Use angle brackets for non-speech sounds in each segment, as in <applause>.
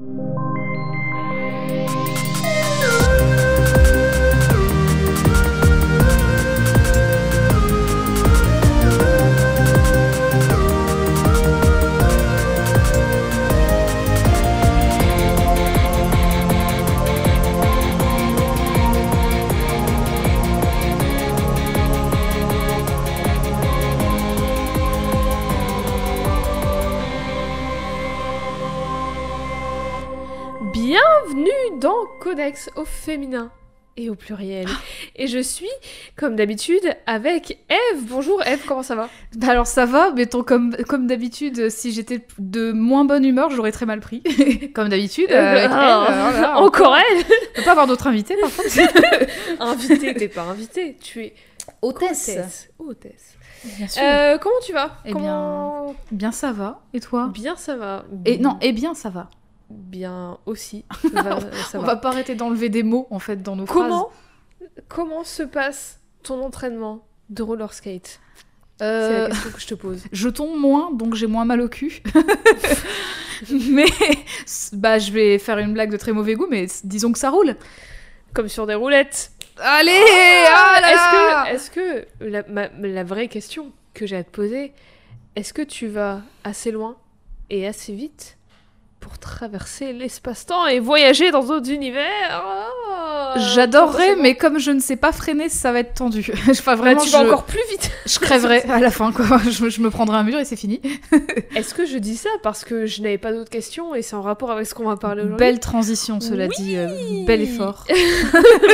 Bienvenue féminin et au pluriel. Et je suis, comme d'habitude, avec Eve. Bonjour Eve, comment ça va? Bah alors ça va, mais ton- comme, comme d'habitude, si j'étais de moins bonne humeur, j'aurais très mal pris. <laughs> comme d'habitude, euh, avec elle, euh, voilà, Encore elle On peut pas avoir d'autres invités par contre. <laughs> Invitée, t'es pas invitée, tu es Hôtesse. hôtesse. Bien sûr. Euh, comment tu vas? Eh Comment... Bien ça va. Et toi? Bien, ça va. Et non, et bien ça va. Bien aussi. <laughs> Va- ça On va. va pas arrêter d'enlever des mots en fait dans nos phrases. Comment Comment se passe ton entraînement de roller skate? C'est Euh, la question que je te pose. <laughs> Je tombe moins, donc j'ai moins mal au cul. <laughs> mais bah je vais faire une blague de très mauvais goût, mais disons que ça roule. Comme sur des roulettes. Allez Ah, ah Est-ce que, est-ce que la, ma- la vraie question que j'ai à te poser, est-ce que tu vas assez loin et assez vite pour traverser l'espace-temps et voyager dans d'autres univers Ah, J'adorerais, mais comme je ne sais pas freiner, ça va être tendu. <laughs> enfin, Bah, vraiment, tu vas je, encore plus vite. <laughs> je crèverai à la fin, quoi. Je, je me prendrai un mur et c'est fini. <laughs> Est-ce que je dis ça parce que je n'avais pas d'autres questions et c'est en rapport avec ce qu'on va parler aujourd'hui Belle transition, cela Oui. dit. euh, bel effort.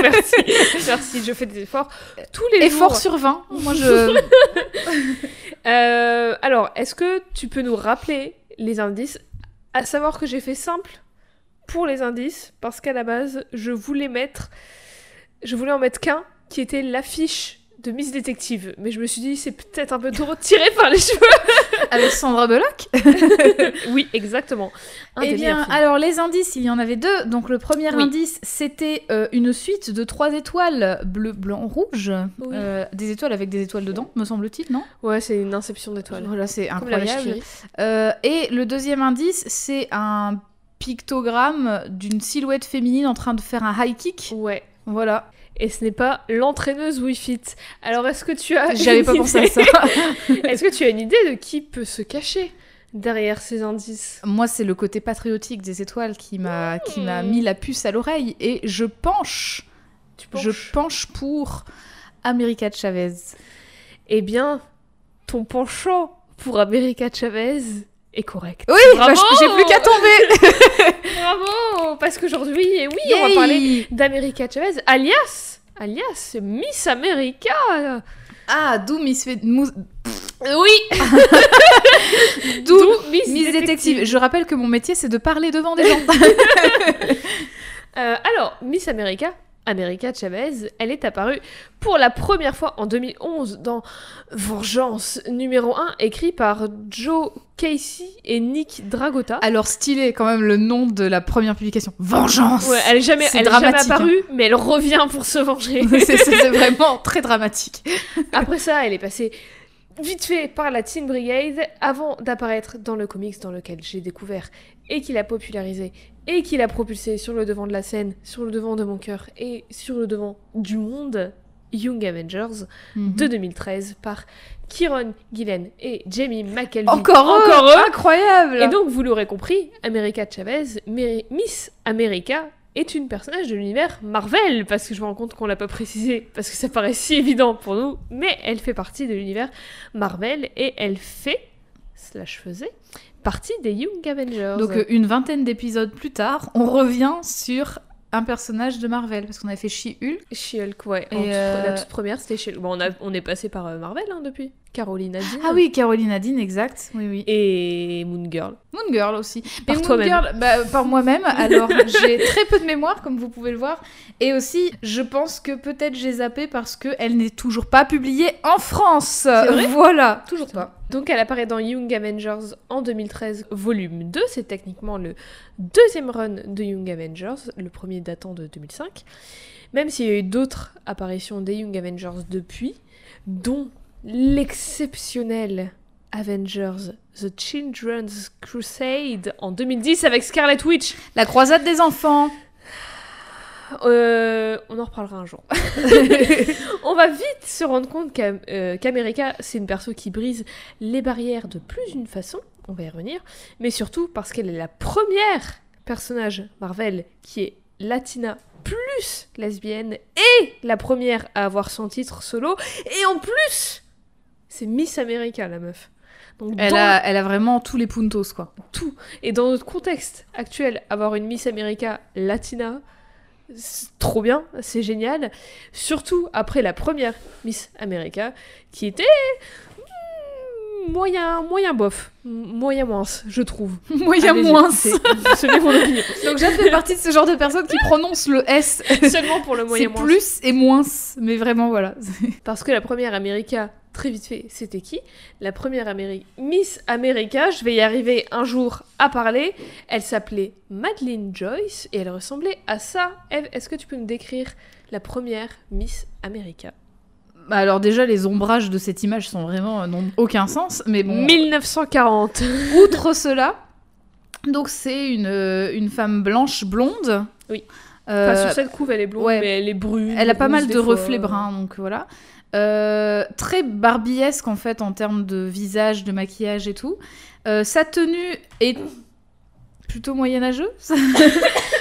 Merci, merci, je fais des efforts tous les Effort jours. sur 20. Moi, je. Euh, alors, est-ce que tu peux nous rappeler les indices À savoir que j'ai fait simple pour les indices parce qu'à la base, je voulais mettre, je voulais en mettre qu'un qui était l'affiche de Miss Détective, mais je me suis dit c'est peut-être un peu trop tiré par les <laughs> cheveux. Avec Sandra Bullock. <laughs> oui, exactement. Un Eh bien, alors les indices, il y en avait deux. Donc le premier Oui. indice, c'était euh, une suite de trois étoiles bleu, blanc, rouge. Oui. Euh, des étoiles avec des étoiles dedans, me semble-t-il, non? Ouais, c'est une inception d'étoiles. Voilà, c'est incroyable. Euh, et le deuxième indice, c'est un pictogramme d'une silhouette féminine en train de faire un high kick. Ouais. Voilà. Et ce n'est pas l'entraîneuse Wii Fit. Alors, est-ce que tu as J'avais une pas pensé à idée- ça. <laughs> Est-ce que tu as une idée de qui peut se cacher derrière ces indices Moi, c'est le côté patriotique des étoiles qui m'a qui m'a Hmm. mis la puce à l'oreille et je penche, Tu je penche pour America Chavez. Eh bien, ton penchant pour America Chavez est correct. Oui, bah, j'ai plus qu'à tomber. <laughs> <laughs> Bravo Parce qu'aujourd'hui, eh oui, on va parler d'America Chavez, alias, alias Miss America. Ah, d'où Miss Fé- Mou- Oui, <laughs> d'où d'où Miss, Miss Détective. Détective. Je rappelle que mon métier, c'est de parler devant des gens. Euh, alors, Miss America, America Chavez, elle est apparue pour la première fois en 2011 dans Vengeance numéro 1, écrit par Joe Casey et Nick Dragota. Alors stylé quand même le nom de la première publication. Vengeance. Ouais, elle est jamais, C'est elle est jamais hein. apparue, mais elle revient pour se venger. <laughs> c'est vraiment très dramatique. <laughs> Après ça, elle est passée vite fait par la Teen Brigade avant d'apparaître dans le comics dans lequel j'ai découvert et qu'il a popularisé et qu'il a propulsé sur le devant de la scène, sur le devant de mon cœur et sur le devant du monde, Young Avengers de 2013 par Kieron Gillen et Jamie McKelvey. Encore, Encore eux, eux. incroyable. Et donc, vous l'aurez compris, America Chavez, Mary- Miss America, est une personnage de l'univers Marvel, parce que je me rends compte qu'on l'a pas précisé, parce que ça paraît si évident pour nous, mais elle fait partie de l'univers Marvel et elle fait, slash faisait, partie des Young Avengers. Donc euh, une vingtaine d'épisodes plus tard, on revient sur un personnage de Marvel parce qu'on avait fait She-Hulk. She-Hulk, ouais. Et en toute- euh, La toute première, c'était She-Hulk. Bon, on, a- on est passé par euh, Marvel hein, depuis. Caroline Adine. Ah oui, Caroline Adine, exact. Oui oui. Et Moon Girl. Moon Girl aussi. Par Mais Moon. Girl, bah, par moi-même. <laughs> Alors, j'ai très peu de mémoire, comme vous pouvez le voir. Et aussi, je pense que peut-être j'ai zappé parce qu'elle n'est toujours pas publiée en France. vrai? Voilà. Toujours pas. Donc elle apparaît dans Young Avengers en 2013, volume 2. C'est techniquement le deuxième run de Young Avengers, le premier datant de 2005. Même s'il y a eu d'autres apparitions des Young Avengers depuis, dont l'exceptionnel Avengers The Children's Crusade en 2010 avec Scarlet Witch. La croisade des enfants. Euh, on en reparlera un jour. <laughs> on va vite se rendre compte euh, qu'America, c'est une perso qui brise les barrières de plus d'une façon. On va y revenir. Mais surtout parce qu'elle est la première personnage Marvel qui est latina plus lesbienne et la première à avoir son titre solo. Et en plus, c'est Miss America, la meuf. Donc, Elle dans a, elle a vraiment tous les puntos, quoi. tout. Et dans notre contexte actuel, avoir une Miss America latina, c'est trop bien, c'est génial. Surtout après la première Miss America, qui était moyen, moyen bof, moyen moins, je trouve. <laughs> Moyen moins. c'est- mon opinion. <laughs> Donc Jade fait partie de ce genre de personnes qui prononcent le S. <laughs> Seulement pour le moyen moins. plus et moins. Mais vraiment, voilà. Parce que la première America, très vite fait, c'était qui? La première Miss America, je vais y arriver un jour à parler. Elle s'appelait Madeleine Joyce et elle ressemblait à ça. Eve, est-ce que tu peux nous décrire la première Miss America? Alors déjà, les ombrages de cette image sont vraiment euh, n'ont aucun sens. Mais bon, 1940. <laughs> outre cela, donc c'est une, euh, une femme blanche blonde. Oui. Euh, Enfin, sur cette couve, elle est blonde, ouais. mais elle est brune. Elle a pas mal de fois. reflets bruns, donc voilà. Euh, très barbiesque en fait en termes de visage, de maquillage et tout. Euh, sa tenue est plutôt moyenâgeuse. <laughs>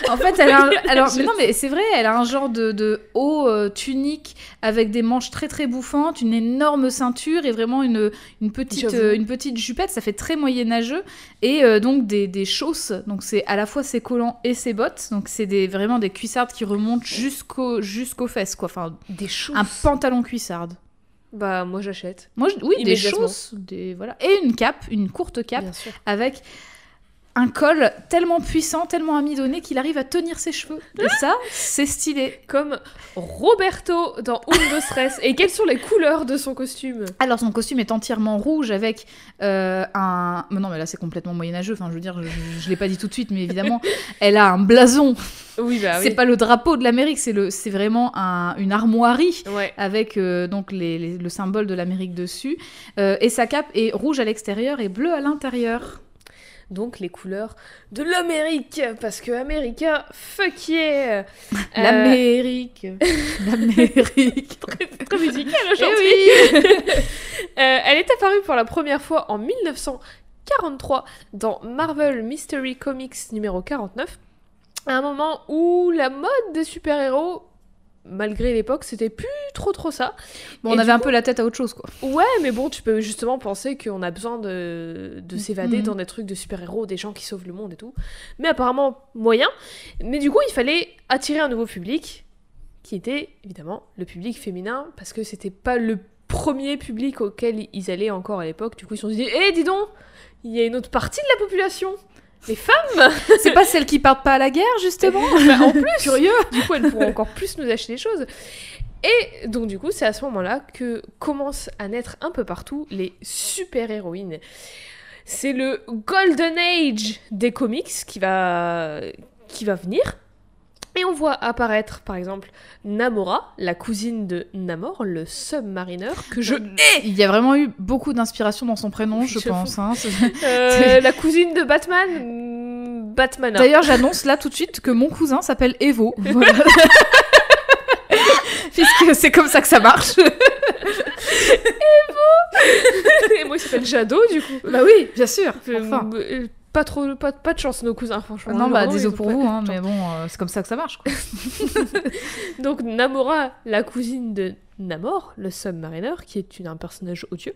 en fait, elle a un... alors mais non mais c'est vrai, elle a un genre de, de haut euh, tunique avec des manches très très bouffantes, une énorme ceinture et vraiment une, une petite euh, une petite jupette, ça fait très moyenâgeux et euh, donc des, des chausses. Donc c'est à la fois ses collants et ses bottes. Donc c'est des vraiment des cuissardes qui remontent jusqu'au jusqu'aux fesses quoi. Enfin Des choses. un pantalon cuissarde. Bah, moi j'achète. Moi, je- oui, des chausses, des voilà, et une cape, une courte cape avec un col tellement puissant, tellement amidonné qu'il arrive à tenir ses cheveux. Et ça, c'est stylé. Comme Roberto dans Undo Stress. Et quelles sont les couleurs de son costume? Alors son costume est entièrement rouge avec euh, un. mais Non, mais là c'est complètement moyenâgeux. Enfin, je veux dire, je, je l'ai pas dit tout de suite, mais évidemment, <laughs> elle a un blason. Oui, bah oui. c'est pas le drapeau de l'Amérique, c'est le, c'est vraiment un- une armoirie. Ouais. avec euh, donc les- les- le symbole de l'Amérique dessus. Euh, et sa cape est rouge à l'extérieur et bleu à l'intérieur. Donc les couleurs de l'Amérique, parce que America, fuck yeah <laughs> Euh, L'Amérique. <laughs> L'Amérique. très, très musical Eh aujourd'hui oui <laughs> Euh, Elle est apparue pour la première fois en 1943 dans Marvel Mystery Comics numéro 49, à un moment où la mode des super-héros, malgré l'époque, c'était plus trop trop ça. Bon, on avait un peu la tête à autre chose, quoi. Ouais, mais bon, tu peux justement penser qu'on a besoin de, de s'évader Mhm. dans des trucs de super-héros, des gens qui sauvent le monde et tout. Mais apparemment, moyen. Mais du coup, il fallait attirer un nouveau public, qui était évidemment le public féminin, parce que c'était pas le premier public auquel ils allaient encore à l'époque. Du coup, ils se sont dit, hé, dis donc, il y a une autre partie de la population. Les femmes <laughs> C'est pas celles qui partent pas à la guerre, justement Bah, En plus <laughs> Curieux du coup, elles pourront encore plus nous acheter des choses. Et donc, du coup, c'est à ce moment-là que commencent à naître un peu partout les super-héroïnes. C'est le Golden Age des comics qui va, qui va venir. Et on voit apparaître, par exemple, Namora, la cousine de Namor, le submariner, que je hais Il y a vraiment eu beaucoup d'inspiration dans son prénom, <laughs> je Je pense. hein. Euh, <laughs> La cousine de Batman, hmm, Batmana. D'ailleurs, j'annonce là tout de suite que mon cousin s'appelle Evo. <laughs> Voilà. Puisque c'est comme ça que ça marche. Et moi, il s'appelle Jadot, du coup. bah oui, bien sûr. Euh, Enfin. euh, pas trop pas, pas de chance nos cousins franchement Non, bah Vraiment, désolé pour vous, hein, mais bon, euh, c'est comme ça que ça marche. Quoi. <laughs> donc Namora la cousine de Namor le submariner qui est une, un personnage odieux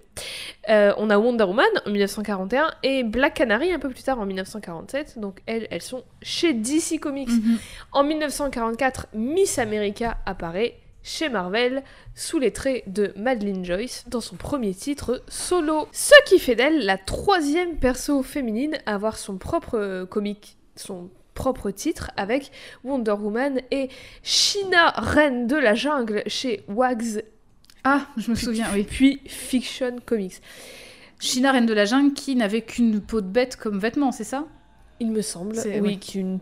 Euh, on a Wonder Woman en 1941 et Black Canary un peu plus tard en 1947 donc elles elles sont chez DC Comics Mhm. en 1944 Miss America apparaît chez Marvel sous les traits de Madeleine Joyce dans son premier titre solo. Ce qui fait d'elle la troisième perso féminine à avoir son propre euh, comic, son propre titre avec Wonder Woman et China, reine de la jungle chez Wags Ah, je me souviens, oui. puis Fiction Comics. China, reine de la jungle, qui n'avait qu'une peau de bête comme vêtement, c'est ça? Il me semble, oui, ouais. qu'une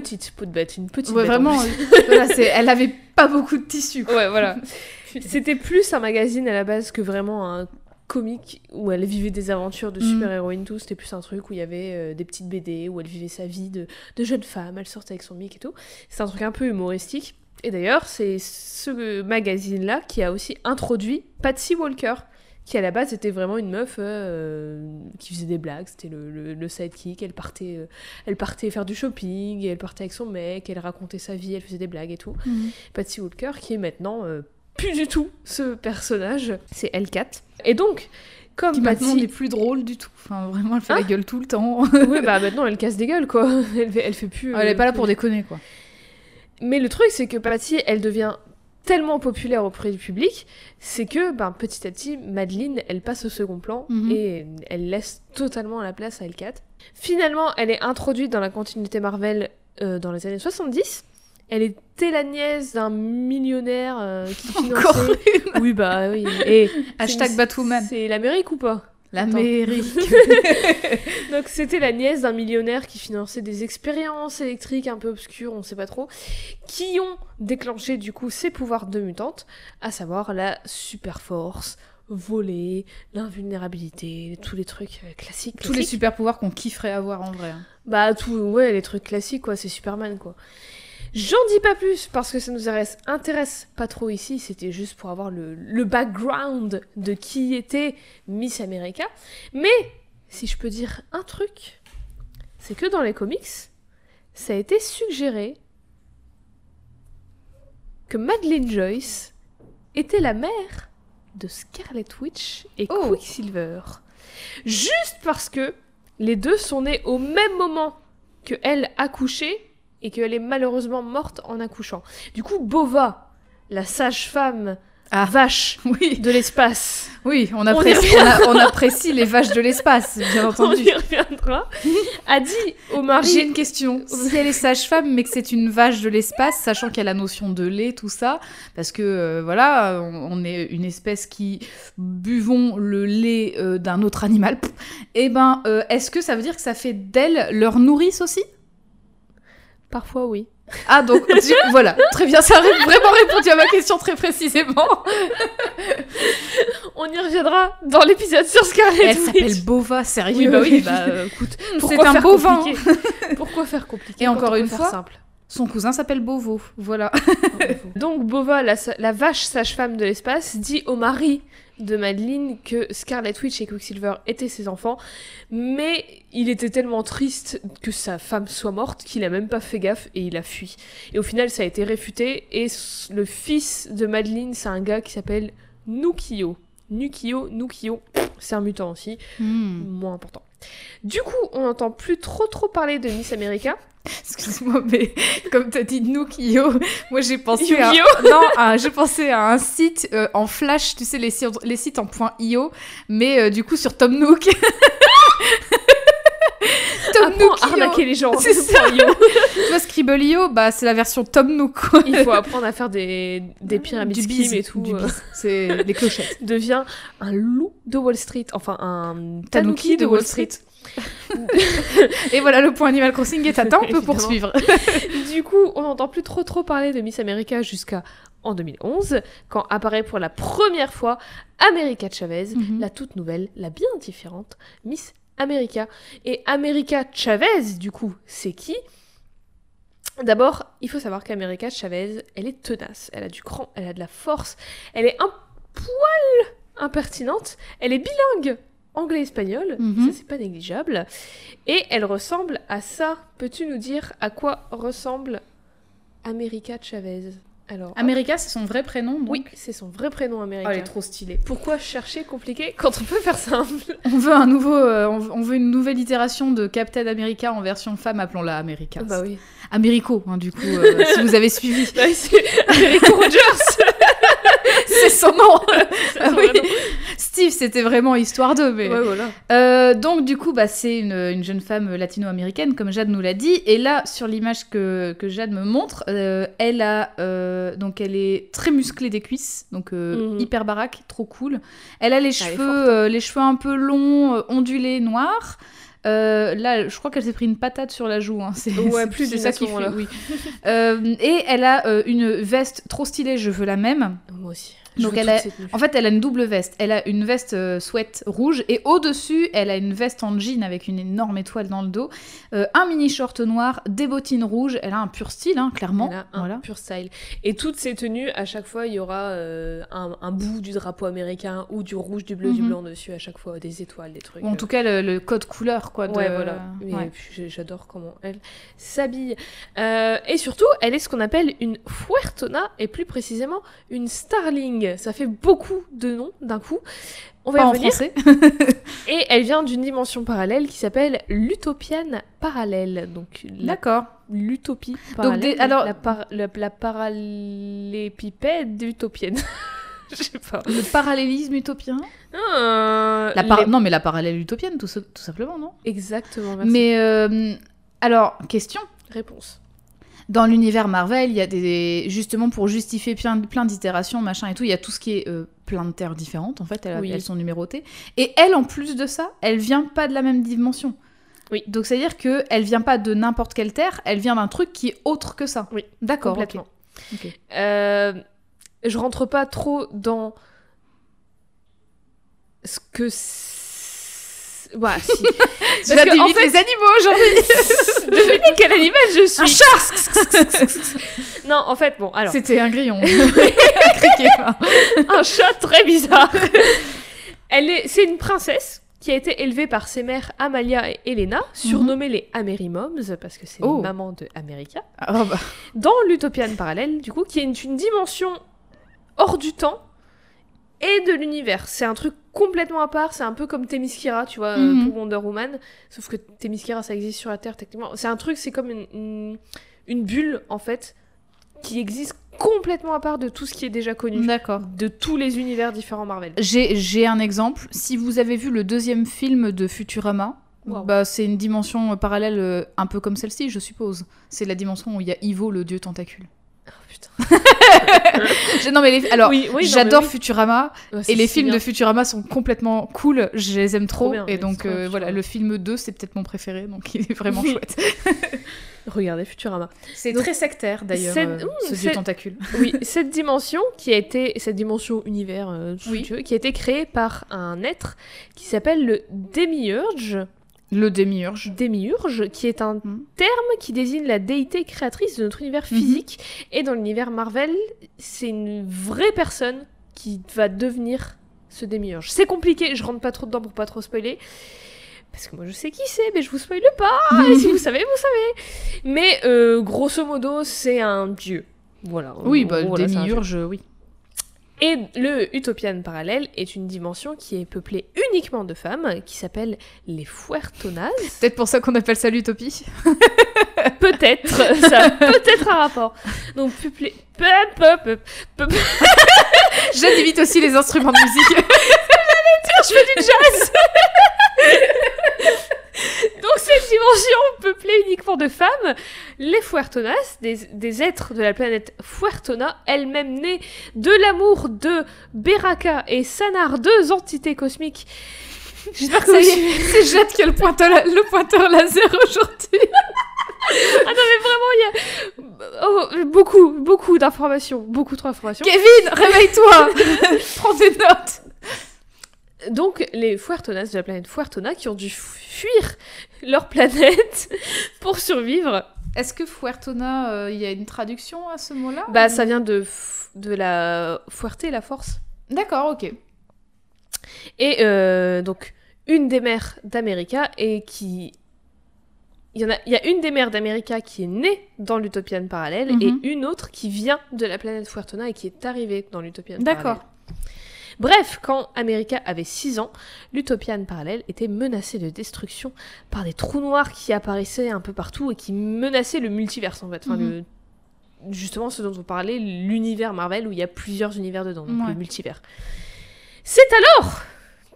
petite peau de bête, une petite Ouais, bête en vraiment. euh, voilà, elle avait pas beaucoup de tissu. quoi. Ouais, voilà. <laughs> C'était plus un magazine à la base que vraiment un comique où elle vivait des aventures de Mm. super-héroïne, tout. C'était plus un truc où il y avait euh, des petites BD, où elle vivait sa vie de, de jeune femme, elle sortait avec son mic et tout. C'est un truc un peu humoristique. Et d'ailleurs, c'est ce magazine-là qui a aussi introduit Patsy Walker, qui à la base était vraiment une meuf euh, qui faisait des blagues. C'était le, le- le sidekick. Elle partait, euh, elle partait faire du shopping, elle partait avec son mec, elle racontait sa vie, elle faisait des blagues et tout. Patsy Walker, qui est maintenant euh, plus du tout ce personnage, c'est L4. Et donc, comme Qui maintenant Patsy... n'est plus drôle du tout. Enfin, vraiment, elle fait Hein la gueule tout le temps. <laughs> oui, bah maintenant elle casse des gueules, quoi. <laughs> Elle fait, elle fait plus... elle est pas là pour déconner, quoi. Mais le truc, c'est que Patsy, elle devient tellement populaire auprès du public, c'est que ben, petit à petit, Madeleine, elle passe au second plan Mhm. et elle laisse totalement la place à L4. Finalement, elle est introduite dans la continuité Marvel euh, dans les années 70. Elle était la nièce d'un millionnaire euh, qui <laughs> Encore finançait... Oui, bah oui. Et <laughs> Hashtag Batwoman. C'est l'Amérique ou pas? L'Amérique. <laughs> <laughs> Donc c'était la nièce d'un millionnaire qui finançait des expériences électriques un peu obscures, on sait pas trop, qui ont déclenché du coup ses pouvoirs de mutante, à savoir la super force, voler, l'invulnérabilité, tous les trucs euh, classiques. Tous les super pouvoirs qu'on kifferait avoir en vrai. hein. Bah tout, ouais, les trucs classiques quoi, c'est Superman quoi. J'en dis pas plus parce que ça nous intéresse, pas trop ici, c'était juste pour avoir le, le background de qui était Miss America. Mais si je peux dire un truc, c'est que dans les comics, ça a été suggéré que Madeleine Joyce était la mère de Scarlet Witch et Oh. Quicksilver. Juste parce que les deux sont nés au même moment que elle accouchait et qu'elle est malheureusement morte en accouchant. Du coup, Bova, la sage-femme Ah. vache <laughs> Oui, de l'espace, oui, on apprécie, on, a- on apprécie les vaches de l'espace, bien <laughs> on entendu. y reviendra, a dit au mari... J'ai une question. Si elle est sage-femme, mais que c'est une vache de l'espace, sachant qu'il y a la notion de lait, tout ça, parce que euh, voilà, on, on est une espèce qui buvons le lait euh, d'un autre animal, et ben, euh, est-ce que ça veut dire que ça fait d'elle leur nourrice aussi? Parfois, oui. Ah, donc, voilà, très bien, ça a vraiment répondu à ma question très précisément. On y reviendra dans l'épisode sur Scarlet Elle s'appelle Bova, sérieux. Oui, bah oui, bah euh, écoute, <laughs> c'est un faire bovin. compliqué Pourquoi faire compliqué Et encore une fois, simple Son cousin s'appelle Bovo, voilà. <laughs> Donc Bova, la vache sage-femme de l'espace, dit au mari de Madeleine que Scarlet Witch et Quicksilver étaient ses enfants, mais il était tellement triste que sa femme soit morte qu'il a même pas fait gaffe et il a fui. Et au final, ça a été réfuté et le fils de Madeleine, c'est un gars qui s'appelle Nukio. Nukio, Nukio, c'est un mutant aussi, Hmm. moins important. Du coup, on n'entend plus trop trop parler de Miss America. <laughs> Excuse-moi, mais comme t'as dit Nook.io, moi j'ai pensé à... <laughs> Non, à- j'ai pensé à un site euh, en flash, tu sais, les, sites- les sites en .io, mais euh, du coup sur Tom Nook. <laughs> Tom à arnaquer les gens. <laughs> C'est ça. <laughs> Tu vois, Scribble.io, bah, c'est la version Tom Nook. Il faut apprendre à faire des, des pyramides Du bise, et tout. du euh. C'est les clochettes. <laughs> devient un loup de Wall Street. Enfin, un Tanuki de Wall Street. Et voilà, le point Animal Crossing est atteint, on peut poursuivre. du coup, on n'entend plus trop trop parler de Miss America jusqu'à en 2011, quand apparaît pour la première fois America Chavez, Mhm. la toute nouvelle, la bien différente Miss America. Et America Chavez, du coup, c'est qui? D'abord, il faut savoir qu'America Chavez, elle est tenace, elle a du cran, elle a de la force, elle est un poil impertinente, elle est bilingue anglais-espagnol, Mhm. ça c'est pas négligeable, et elle ressemble à ça. Peux-tu nous dire à quoi ressemble America Chavez? Alors, America, c'est son vrai prénom, donc. oui, c'est son vrai prénom Oh, America. elle est trop stylée. Pourquoi chercher compliqué quand on peut faire simple? On veut un nouveau, euh, on veut- une nouvelle itération de Captain America en version femme, appelons-la America. Bah oui. Americo, hein, du coup, euh, si vous avez suivi. <laughs> Bah America Rogers <laughs> c'est son nom. <laughs> Ah oui. nom. Steve, c'était vraiment histoire d'eux, mais. Ouais, voilà. Euh, donc du coup, bah, c'est une, une jeune femme latino-américaine, comme Jade nous l'a dit. Et là, sur l'image que, que Jade me montre, euh, elle a euh, donc elle est très musclée des cuisses, donc Mhm. hyper baraque, trop cool. Elle a les cheveux, euh, les cheveux un peu longs, ondulés, noirs. Euh, là, je crois qu'elle s'est pris une patate sur la joue. hein. C'est Ouais, ça qui fait. Oui. Euh, et elle a euh, une veste trop stylée. Je veux la même. Moi aussi. Je Donc elle a-. En fait, elle a une double veste. Elle a une veste euh, sweat rouge et au-dessus, elle a une veste en jean avec une énorme étoile dans le dos, euh, un mini short noir, des bottines rouges. Elle a un pur style, hein, clairement. Elle a un Voilà. pur style. Et toutes ces tenues, à chaque fois, il y aura euh, un, un bout du drapeau américain ou du rouge, du bleu, du Mhm. blanc dessus, à chaque fois, des étoiles, des trucs. En euh, tout cas, le, le code couleur, quoi. De... Ouais, voilà. Ouais. j'adore comment elle s'habille. Et surtout, elle est ce qu'on appelle une fuertona, et plus précisément une starling. Ça fait beaucoup de noms d'un coup. On va Pas y en revenir. français. <laughs> Et elle vient d'une dimension parallèle qui s'appelle l'utopiane parallèle. Donc D'accord. l'utopie parallèle. des- alors- la, par- la, la parallépipède utopienne. <laughs> Je sais pas. Le parallélisme utopien. Ah, La par- les- Non, mais la parallèle utopienne, tout, tout simplement, non? Exactement, merci. Mais euh, alors, question. Réponse. Dans l'univers Marvel, il y a des justement pour justifier plein, plein d'itérations, machin et tout, il y a tout ce qui est euh, plein de terres différentes. En fait, elles, Oui. elles sont numérotées. Et elle, en plus de ça, elle vient pas de la même dimension. Oui. Donc c'est à dire que elle vient pas de n'importe quelle terre, elle vient d'un truc qui est autre que ça. Oui, D'accord. Complètement. ok. Ok. Euh, je rentre pas trop dans ce que. c'est- Ouais, si. Tu <laughs> Parce que, en fait- les animaux aujourd'hui. <laughs> Devinez <laughs> quel animal je suis. Un chat. Non, en fait, bon, alors. C'était un grillon. Un criquet, enfin. un chat très bizarre. Elle est, c'est une princesse qui a été élevée par ses mères Amalia et Elena, surnommées les Amerimoms, parce que c'est Oh. les mamans de America, Ah, bah. dans l'Utopian parallèle, du coup, qui est une dimension hors du temps et de l'univers. C'est un truc complètement à part, c'est un peu comme Themyscira, tu vois, euh, Mhm. pour Wonder Woman, sauf que Themyscira, ça existe sur la Terre, techniquement. C'est un truc, c'est comme une, une, une bulle, en fait, qui existe complètement à part de tout ce qui est déjà connu D'accord. de tous les univers différents Marvel. J'ai un exemple. Si vous avez vu le deuxième film de Futurama, Wow. bah, c'est une dimension euh, parallèle euh, un peu comme celle-ci, je suppose. C'est la dimension où il y a Ivo, le dieu tentacule. Oh, putain. <laughs> <laughs> Non, mais les- alors, Oui, oui, non, j'adore oui. Futurama et les films bien. de Futurama sont complètement cool. Je les aime trop. bien, et donc, euh, voilà, le film 2, c'est peut-être mon préféré. Donc, il est vraiment <laughs> chouette. Regardez Futurama. C'est très sectaire d'ailleurs, c'est- euh, ce dieu tentacule. Oui, cette dimension qui a été, cette dimension univers, euh, si Oui. tu veux, qui a été créée par un être qui s'appelle le Démiurge. Le démiurge. Démiurge, qui est un Mhm. terme qui désigne la déité créatrice de notre univers Mhm. physique. Et dans l'univers Marvel, c'est une vraie personne qui va devenir ce Démiurge. C'est compliqué, je rentre pas trop dedans pour pas trop spoiler. Parce que moi je sais qui c'est, mais je vous spoile pas. <laughs> Et si vous savez, vous savez. Mais euh, grosso modo, c'est un dieu. Voilà. Oui, bah, voilà, démiurge, oui. Et le Utopian parallèle est une dimension qui est peuplée uniquement de femmes, qui s'appelle les Fuertonas. Peut-être pour ça qu'on appelle ça l'utopie. <laughs> Peut-être, ça a peut-être un rapport. Donc peuplée... peu- peu- peu- peu- J'aime limite <laughs> aussi les instruments de musique. <laughs> je fais du jazz dimension peuplée uniquement de femmes, les Fuertonas, des, des êtres de la planète Fuertona, elles-mêmes nées de l'amour de Beraka et Sanar, deux entités cosmiques. J'espère que est, <laughs> c'est Jade qui a le pointeur, le pointeur laser aujourd'hui. <laughs> Ah non mais vraiment il y a oh, beaucoup, beaucoup d'informations, beaucoup trop d'informations. Kevin, réveille-toi <laughs> Prends des notes Donc, les Fuertonas de la planète Fuertona qui ont dû fuir leur planète <laughs> pour survivre. Est-ce que Fuertona, euh, il y a une traduction à ce mot-là Bah, ou- ça vient de, de la Fuerte, la force. D'accord, ok. Et euh, donc, une des mères d'America et qui. Il y, en a, il y a une des mères d'America qui est née dans l'Utopian parallèle Mhm. et une autre qui vient de la planète Fuertona et qui est arrivée dans l'Utopian parallèle. D'accord. Bref, quand America avait 6 ans, l'Utopian parallèle était menacé de destruction par des trous noirs qui apparaissaient un peu partout et qui menaçaient le multiverse en fait. Enfin, Mhm. le- Justement, ce dont on parlait, l'univers Marvel où il y a plusieurs univers dedans, donc Ouais. le multivers. C'est alors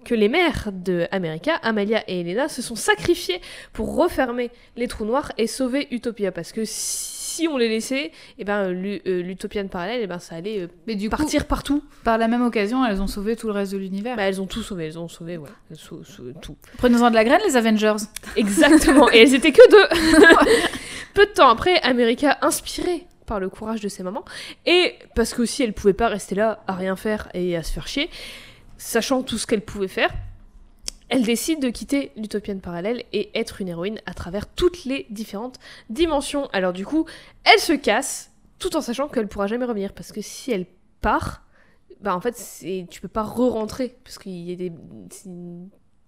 que les mères de America, Amalia et Elena, se sont sacrifiées pour refermer les trous noirs et sauver Utopia. Parce que si on les laissait, eh ben, l'U- euh, l'Utopian parallèle, eh ben, ça allait euh, Mais du coup, partir partout. par la même occasion, elles ont sauvé tout le reste de l'univers. Bah, elles ont tout sauvé, elles ont sauvé, ouais. Elles sau- sau- tout. Prenez-en de la graine, les Avengers. Exactement, et elles étaient que deux. <laughs> Peu de temps après, America, inspirée par le courage de ses mamans, et parce qu'aussi elle pouvait pas rester là à rien faire et à se faire chier, sachant tout ce qu'elle pouvait faire, elle décide de quitter l'utopienne parallèle et être une héroïne à travers toutes les différentes dimensions. Alors du coup, elle se casse tout en sachant qu'elle pourra jamais revenir parce que si elle part, bah en fait c'est tu peux pas re-rentrer parce qu'il y a des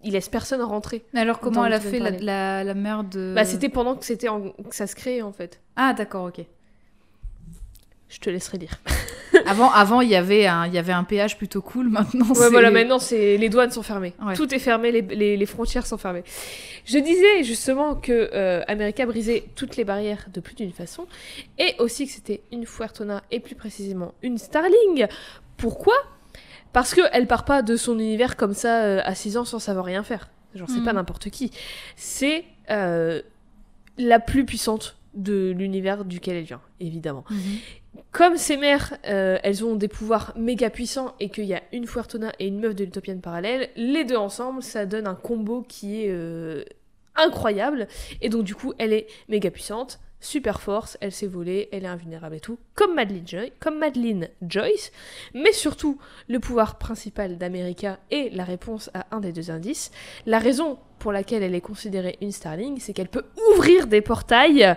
il laisse personne rentrer. Alors comment elle a fait la, la, la mère de... Bah c'était pendant que c'était en- que ça se créait en fait. Ah d'accord, ok. Je te laisserai dire. <laughs> avant, avant il y avait un, il y avait un péage plutôt cool. Maintenant, Ouais, voilà, maintenant, c'est les douanes sont fermées. Ouais. Tout est fermé, les, les- les frontières sont fermées. Je disais justement que euh, America brisait toutes les barrières de plus d'une façon, et aussi que c'était une Fuertona, et plus précisément une Starling. Pourquoi? Parce qu'elle part pas de son univers comme ça euh, à 6 ans sans savoir rien faire. Genre, c'est pas n'importe qui. C'est euh, la plus puissante de l'univers duquel elle vient, évidemment. Mhm. Comme ces mères, euh, elles ont des pouvoirs méga puissants et qu'il y a une Fuertona et une meuf de l'utopienne parallèle, les deux ensemble, ça donne un combo qui est euh, incroyable. Et donc du coup, elle est méga puissante, super force, elle sait voler, elle est invulnérable et tout, comme Madeline, Joy- comme Madeline Joyce. Mais surtout, le pouvoir principal d'America est la réponse à un des deux indices. La raison pour laquelle elle est considérée une Starling, c'est qu'elle peut ouvrir des portails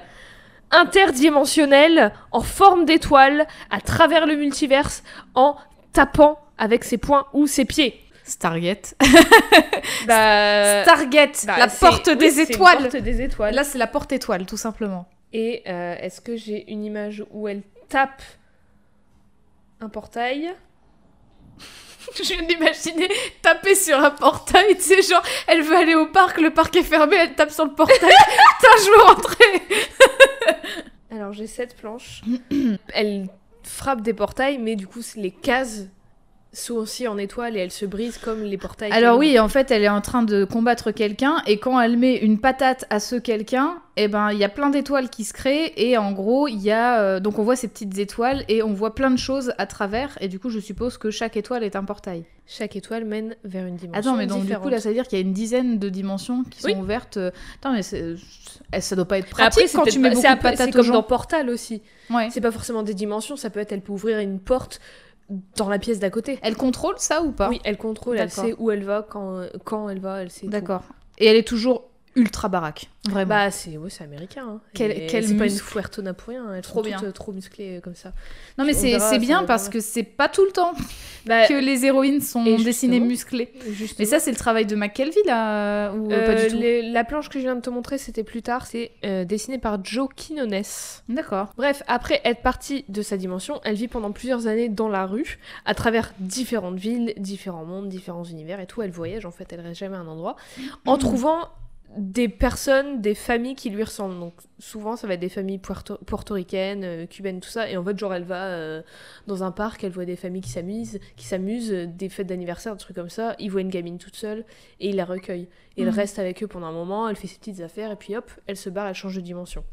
interdimensionnels en forme d'étoile à travers le multiverse en tapant avec ses poings ou ses pieds. Stargate. <laughs> Bah, Stargate, bah, la c'est- porte oui, des c'est une étoiles. porte des étoiles. Là, c'est la porte étoile, tout simplement. Et euh, est-ce que j'ai une image où elle tape un portail? <laughs> Je viens d'imaginer taper sur un portail, tu sais, genre, elle veut aller au parc, le parc est fermé, elle tape sur le portail. <laughs> Putain, je veux rentrer Alors j'ai sept planches. elle frappe des portails, mais du coup c'est- les cases sont aussi en étoile et elles se brisent comme les portails. Alors oui, en fait, elle est en train de combattre quelqu'un, et quand elle met une patate à ce quelqu'un, eh ben, il y a plein d'étoiles qui se créent, et en gros, il y a... euh, donc on voit ces petites étoiles, et on voit plein de choses à travers, et du coup, je suppose que chaque étoile est un portail. Chaque étoile mène vers une dimension. Attends, mais donc du coup, là, ça veut dire qu'il y a une dizaine de dimensions qui sont ouvertes. euh, Attends, mais eh, ça doit pas être Après, pratique c'est quand tu mets beaucoup de patates C'est comme gens. dans Portal aussi. Ouais. C'est pas forcément des dimensions, ça peut être elle peut ouvrir une porte dans la pièce d'à côté. Elle contrôle ça ou pas? Oui, elle contrôle, elle sait où elle va, quand, quand elle va, elle sait. D'accord. Et elle est toujours ultra baraque, vraiment. Bah c'est ouais, c'est américain. Hein. Quel- quel c'est pas une muscle. Fuertona pour rien. Elles Trop sont bien. toutes, euh, trop musclées euh, comme ça. non mais c'est bien parce que c'est pas tout le temps <laughs> Bah, que les héroïnes sont dessinées musclées. justement, Mais ça c'est le travail de McKelvey là ou euh, pas du tout les- la planche que je viens de te montrer, c'était plus tard. C'est euh, dessiné par Joe Quinones. D'accord. Bref, après être partie de sa dimension, elle vit pendant plusieurs années dans la rue, à travers différentes villes, différents mondes, différents univers et tout. Elle voyage en fait, elle reste jamais à un endroit, en trouvant des personnes, des familles qui lui ressemblent. Donc souvent, ça va être des familles puerto- portoricaines, euh, cubaines, tout ça. Et en fait, genre, elle va euh, dans un parc, elle voit des familles qui s'amusent, qui s'amusent, euh, des fêtes d'anniversaire, des trucs comme ça. Il voit une gamine toute seule et il la recueille. Et elle Mhm. reste avec eux pendant un moment, elle fait ses petites affaires et puis hop, elle se barre, elle change de dimension.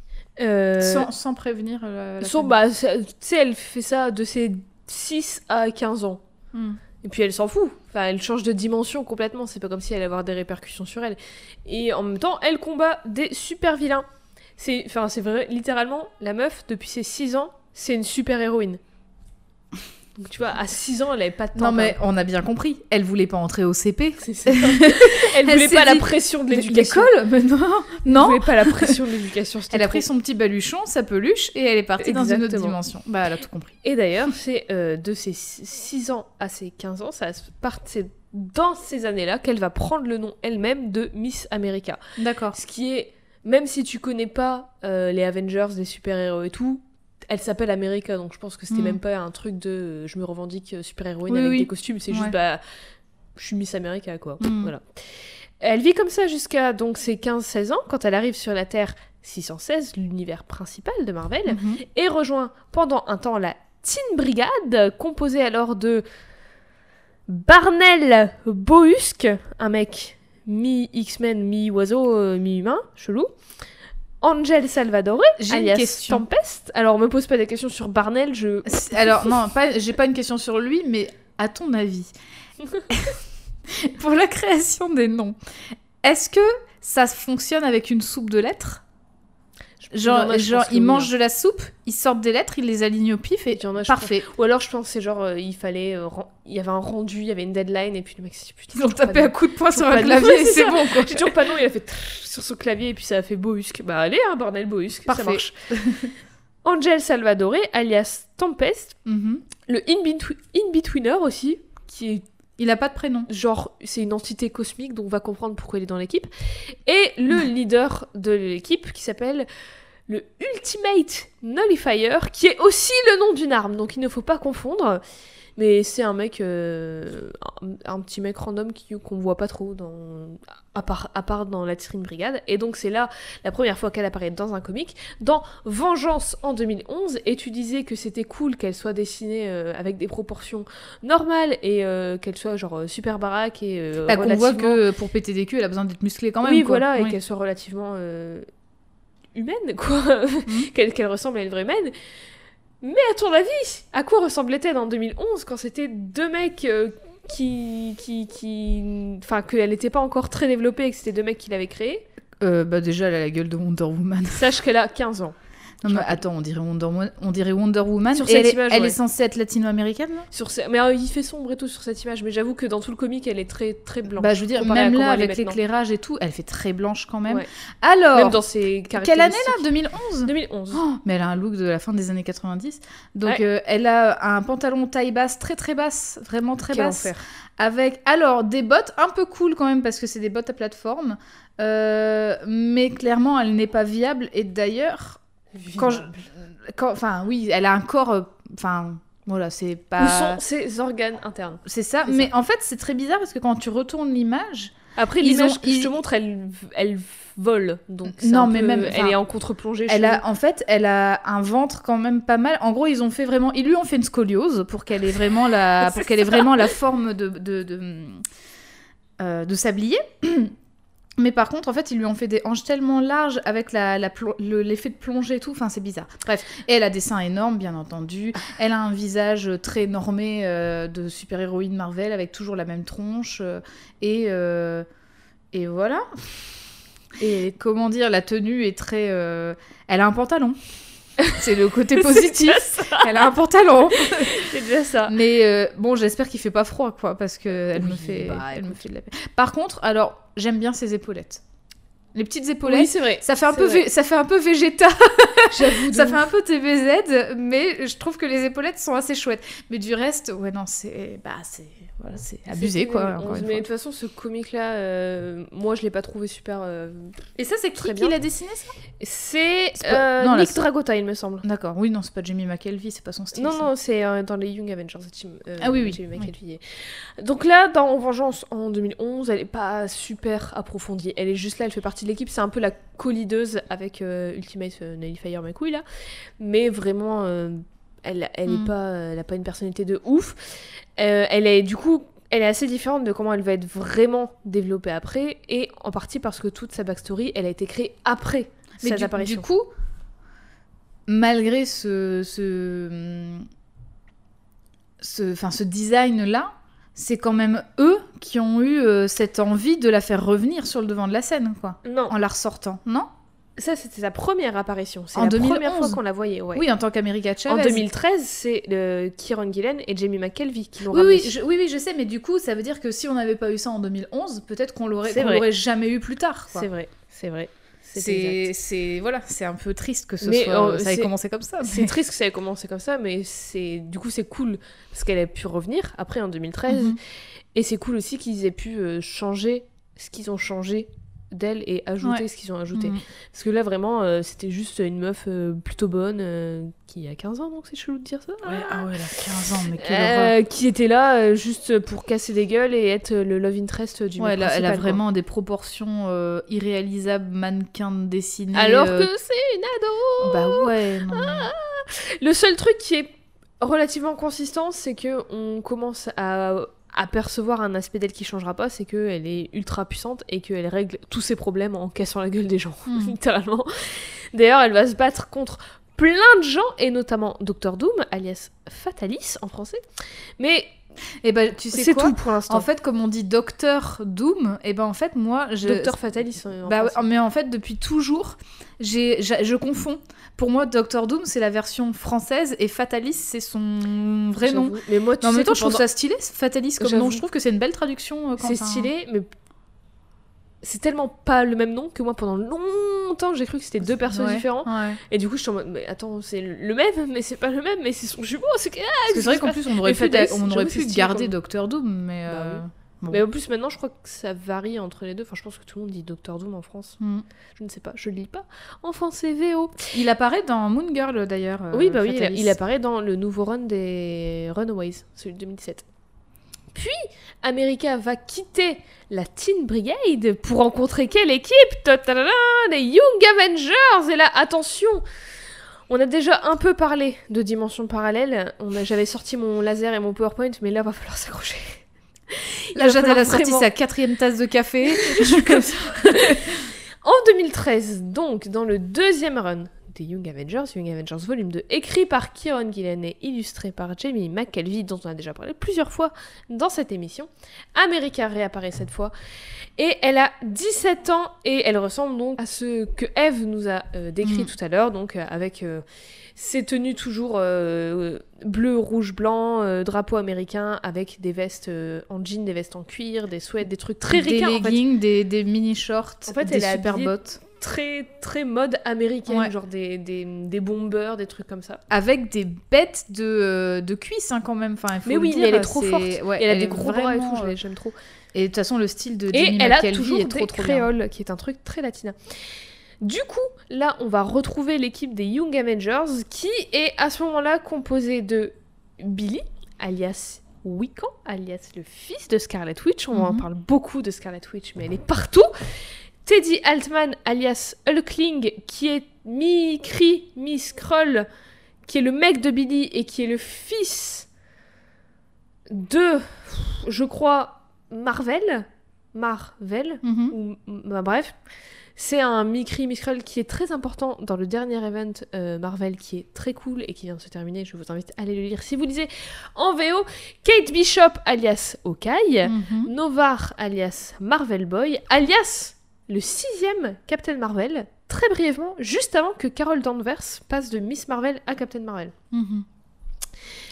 Sans, sans prévenir la, famille. bah, tu sais, elle fait ça de ses 6 à 15 ans. Hmm. Et puis elle s'en fout. Elle change de dimension complètement. C'est pas comme si elle allait avoir des répercussions sur elle. Et en même temps, elle combat des super vilains. C'est, enfin, c'est vrai, littéralement, la meuf, depuis ses 6 ans, c'est une super héroïne. Donc tu vois, à 6 ans, elle avait pas de temps. Non mais on a bien compris. Elle voulait pas entrer au CP. C'est ça. elle voulait pas la pression de l'éducation. L'école Mais non. Elle voulait pas la pression de l'éducation. Elle a pris son petit baluchon, sa peluche et elle est partie dans une autre dimension. Bah elle a tout compris. Et d'ailleurs, c'est euh, de ses 6 ans à ses 15 ans, ça se part, c'est dans ces années-là qu'elle va prendre le nom elle-même de Miss America. D'accord. Ce qui est, même si tu connais pas euh, les Avengers, les super-héros et tout, elle s'appelle America, donc je pense que c'était Mm. même pas un truc de euh, je me revendique euh, super-héroïne Oui, avec oui. des costumes, c'est Ouais. juste bah je suis Miss America quoi. Mm. Voilà. Elle vit comme ça jusqu'à donc ses 15-16 ans quand elle arrive sur la Terre 616, l'univers principal de Marvel Mhm. et rejoint pendant un temps la Teen Brigade, composée alors de Barnell Bohusk, un mec mi-X-Men, mi-oiseau, euh, mi-humain, chelou. Angel Salvador, J'ai une alias question. Tempest. Alors, me pose pas des questions sur Barnell, je... Alors, non, pas, j'ai pas une question sur lui, mais à ton avis, <laughs> pour la création des noms, est-ce que ça fonctionne avec une soupe de lettres? Il Genre, a, genre ils mangent de la soupe, ils sortent des lettres, ils les alignent au pif et Il y en a, je parfait. Ou alors je pense c'est genre, euh, il fallait. euh, ren- il y avait un rendu, il y avait une deadline, et puis le mec s'est dit putain. Ils ont tapé un coup de poing sur un clavier <laughs> c'est ça. bon quoi. J'ai toujours pas nom, il a fait trrr sur son clavier et puis ça a fait Bohusque. Bah allez, hein, bordel, Bohusque, ça Parfait. marche. <laughs> Angel Salvadore, alias Tempest, Mhm. le In-Betwe- In-Betweener aussi, qui est Il a pas de prénom. genre, c'est une entité cosmique, donc on va comprendre pourquoi il est dans l'équipe. Et le leader de l'équipe qui s'appelle le Ultimate Nullifier, qui est aussi le nom d'une arme, donc il ne faut pas confondre. Mais c'est un mec, euh, un, un petit mec random qu'on voit pas trop dans, à part, à part dans la Tyrion Brigade. Et donc c'est là la première fois qu'elle apparaît dans un comic, dans Vengeance en 2011. Et tu disais que c'était cool qu'elle soit dessinée euh, avec des proportions normales et euh, qu'elle soit genre super baraque et Bah, qu'on voit que pour péter des culs, elle a besoin d'être musclée quand même. oui, quoi. voilà, et qu'elle soit relativement humaine, quoi. <laughs> Mhm. qu'elle qu'elle ressemble à une vraie humaine. Mais à ton avis, à quoi ressemblait-elle en 2011 quand c'était deux mecs euh, qui. qui. qui. Enfin, qu'elle n'était pas encore très développée et que c'était deux mecs qui l'avaient créée? Euh, bah déjà, elle a la gueule de Wonder Woman. Sache qu'elle a 15 ans. Non, mais attends, on dirait Wonder, Woman- on dirait Wonder Woman. Sur et cette elle, est- image, elle ouais. est censée être latino-américaine, Sur ce- Mais euh, il fait sombre et tout sur cette image, mais j'avoue que dans tout le comic, elle est très très blanche. Bah, je veux dire, même là, avec l'éclairage et tout, elle fait très blanche quand même. Ouais. Alors, Même dans ses quelle année là? 2011 2011. Oh, mais elle a un look de la fin des années 90. Donc, Ouais. euh, elle a un pantalon taille basse, très très basse, vraiment très Quel basse. enfer. Avec, alors, des bottes un peu cool quand même, parce que c'est des bottes à plateforme. Euh, mais clairement, elle n'est pas viable. Et d'ailleurs, quand je- quand- enfin, oui, elle a un corps. euh, Enfin, voilà, c'est Où pas. sont ses organes internes C'est ça. Mais en fait, c'est très bizarre parce que quand tu retournes l'image. Après, l'image ont- que je te montre, elle, elle vole. Donc Non, mais peu- même- Elle est en contre-plongée. Elle a, en fait, elle a un ventre quand même pas mal. En gros, ils ont fait vraiment, ils lui ont fait une scoliose pour qu'elle ait vraiment la, <laughs> pour qu'elle ait vraiment la forme de de de, euh, de sablier. Mais par contre, en fait, ils lui ont fait des hanches tellement larges avec la, l'effet de plongée et tout. Enfin, c'est bizarre. Bref, et elle a des seins énormes, bien entendu. Elle a un visage très normé euh, de super-héroïne Marvel avec toujours la même tronche. euh, et, euh, et voilà. Et comment dire, la tenue est très. euh, Elle a un pantalon. <laughs> C'est le côté positif. Elle a un pantalon. <laughs> C'est déjà ça. Mais euh, bon, j'espère qu'il fait pas froid, quoi, parce que elle me fait, bah, elle me fait de la peine. Par contre, alors j'aime bien ses épaulettes. Les petites épaulettes. Oui, c'est vrai. ça fait un peu, vé- ça fait un peu Vegeta. <laughs> J'avoue. ça fait un peu TBZ, mais je trouve que les épaulettes sont assez chouettes. Mais du reste, ouais non, c'est, bah c'est, voilà, c'est abusé, quoi. encore une Mais de toute façon, ce comic-là, euh, moi, je l'ai pas trouvé super. euh, Et ça, c'est qui qui l'a dessiné ça? C'est pas- euh, là, Nick c'est- Dragota, il me semble. D'accord. Oui, non, c'est pas Jamie McKelvey, c'est pas son style. Non, ça. non, c'est euh, dans les Young Avengers. Team, euh, Ah oui, oui, Jamie oui. McKelvey. Donc là, dans Vengeance en 2011, elle est pas super approfondie. Elle est juste là, elle fait partie de l'équipe. C'est un peu la co-leaduse avec euh, Ultimate euh, Nullifier McCoy là. Mais vraiment, elle, elle, est Mm. pas, elle a pas une personnalité de ouf. Euh, elle est du coup. Elle est assez différente de comment elle va être vraiment développée après, et en partie parce que toute sa backstory, elle a été créée après Mais cette du, apparition. du coup, malgré ce, ce, ce, enfin, ce design-là, c'est quand même eux qui ont eu euh, cette envie de la faire revenir sur le devant de la scène, quoi, non, en la ressortant, non? Ça c'était sa première apparition. C'est la 2011. première fois qu'on la voyait. Ouais. Oui, en tant qu'America Chavez. En 2013, c'est euh, Kieron Gillen et Jamie McKelvey qui l'ont Oui, oui, je, oui, oui, je sais, mais du coup, ça veut dire que si on n'avait pas eu ça en 2011, peut-être qu'on l'aurait, jamais eu plus tard. C'est vrai, c'est vrai. C'est voilà, c'est un peu triste que ce Mais, soit, euh, ça ait commencé comme ça. C'est triste que ça ait commencé comme ça, mais c'est du coup c'est cool parce qu'elle a pu revenir après en 2013 Mhm. et c'est cool aussi qu'ils aient pu euh, changer ce qu'ils ont changé d'elle et ajouter Ouais. ce qu'ils ont ajouté. Mhm. Parce que là vraiment euh, c'était juste une meuf euh, plutôt bonne euh, qui a 15 ans donc c'est chelou de dire ça. Ouais, ah ouais, elle a 15 ans, mais quelle qui était là juste pour casser des gueules et être le love interest du Ouais, elle, a, elle a principal, quoi. vraiment des proportions irréalisables, mannequin dessiné. Alors que c'est une ado Bah ouais, non. mais- Le seul truc qui est relativement consistant, c'est que on commence à apercevoir un aspect d'elle qui changera pas, c'est qu'elle est ultra puissante et qu'elle règle tous ses problèmes en cassant la gueule des gens, Mhm. <laughs> littéralement. D'ailleurs, elle va se battre contre plein de gens, et notamment Docteur Doom, alias Fatalis en français. Mais Et ben, tu sais C'est quoi tout pour l'instant. En fait, comme on dit Docteur Doom, et ben en fait, moi, je. Docteur Fatalis. euh, en Bah ouais, mais en fait, depuis toujours, j'ai, j'a- je confonds. Pour moi, Doctor Doom, c'est la version française et Fatalis, c'est son vrai nom. Mais moi, tu Mais en sais même temps, je trouve pendant- ça stylé, Fatalis comme nom. Je trouve que c'est une belle traduction. euh, C'est stylé, mais c'est tellement pas le même nom que moi pendant longtemps j'ai cru que c'était deux persos Ouais, différents. ouais. Et du coup, je suis en mode, mais attends, c'est le même, mais c'est pas le même, mais c'est son jumeau. C'est ah, c'est vrai qu'en plus, on aurait pu, on aurait pu garder Docteur Doom, mais. Bah euh, bon. Mais en plus, maintenant, je crois que ça varie entre les deux. Enfin, je pense que tout le monde dit Doctor Doom en France. Hmm. Je ne sais pas, je lis pas. En français VO. Il apparaît dans Moon Girl d'ailleurs. euh, oui, bah oui, il, il apparaît dans le nouveau run des Runaways, celui de 2017. Puis, America va quitter la Teen Brigade pour rencontrer quelle équipe? Les Young Avengers Et là, attention On a déjà un peu parlé de dimensions parallèles. J'avais sorti mon laser et mon PowerPoint, mais là, va falloir <laughs> s'accrocher. Va Jade, elle a sorti vraiment- sa quatrième tasse de café. <laughs> Je suis comme ça. En 2013, donc, dans le deuxième run des Young Avengers, Young Avengers Volume 2, écrit par Kieron Gillen et illustré par Jamie McKelvey, dont on a déjà parlé plusieurs fois dans cette émission, America réapparaît cette fois, et elle a 17 ans, et elle ressemble donc à ce que Eve nous a euh, décrit Mm. tout à l'heure, donc euh, avec euh, ses tenues toujours bleu, rouge, blanc, euh, drapeau américain, avec des vestes euh, en jean, des vestes en cuir, des sweats, des trucs très des ricains, en fait. leggings, des, des mini shorts, En fait, des super bottes. Très très mode américaine, Ouais. genre des, des, des bombers, des trucs comme ça. Avec des bêtes de, euh, de cuisses hein, quand même. Enfin, il faut Mais oui, dire, mais elle est trop c'est- forte. ouais, Et elle a des gros bras et tout, je euh, j'aime trop. Et de toute façon, le style de Et Jamie elle a toujours est des trop trop bien. créoles, qui est un truc très latina. Du coup, là, on va retrouver l'équipe des Young Avengers, qui est à ce moment-là composée de Billy, alias Wiccan, alias le fils de Scarlet Witch. On en Mhm. parle beaucoup de Scarlet Witch, mais elle est partout. Teddy Altman, alias Hulkling, qui est mi-Cree, mi-Skrull, qui est le mec de Billy et qui est le fils de, je crois, Marvel. Marvel Mhm. ou bah, bref, c'est un Mikri Mistral qui est très important dans le dernier event euh, Marvel qui est très cool et qui vient de se terminer. Je vous invite à aller le lire si vous lisez en VO. Kate Bishop alias Hawkeye, Mhm. Novar alias Marvel Boy, alias le sixième Captain Marvel, très brièvement, juste avant que Carol Danvers passe de Miss Marvel à Captain Marvel. Mhm.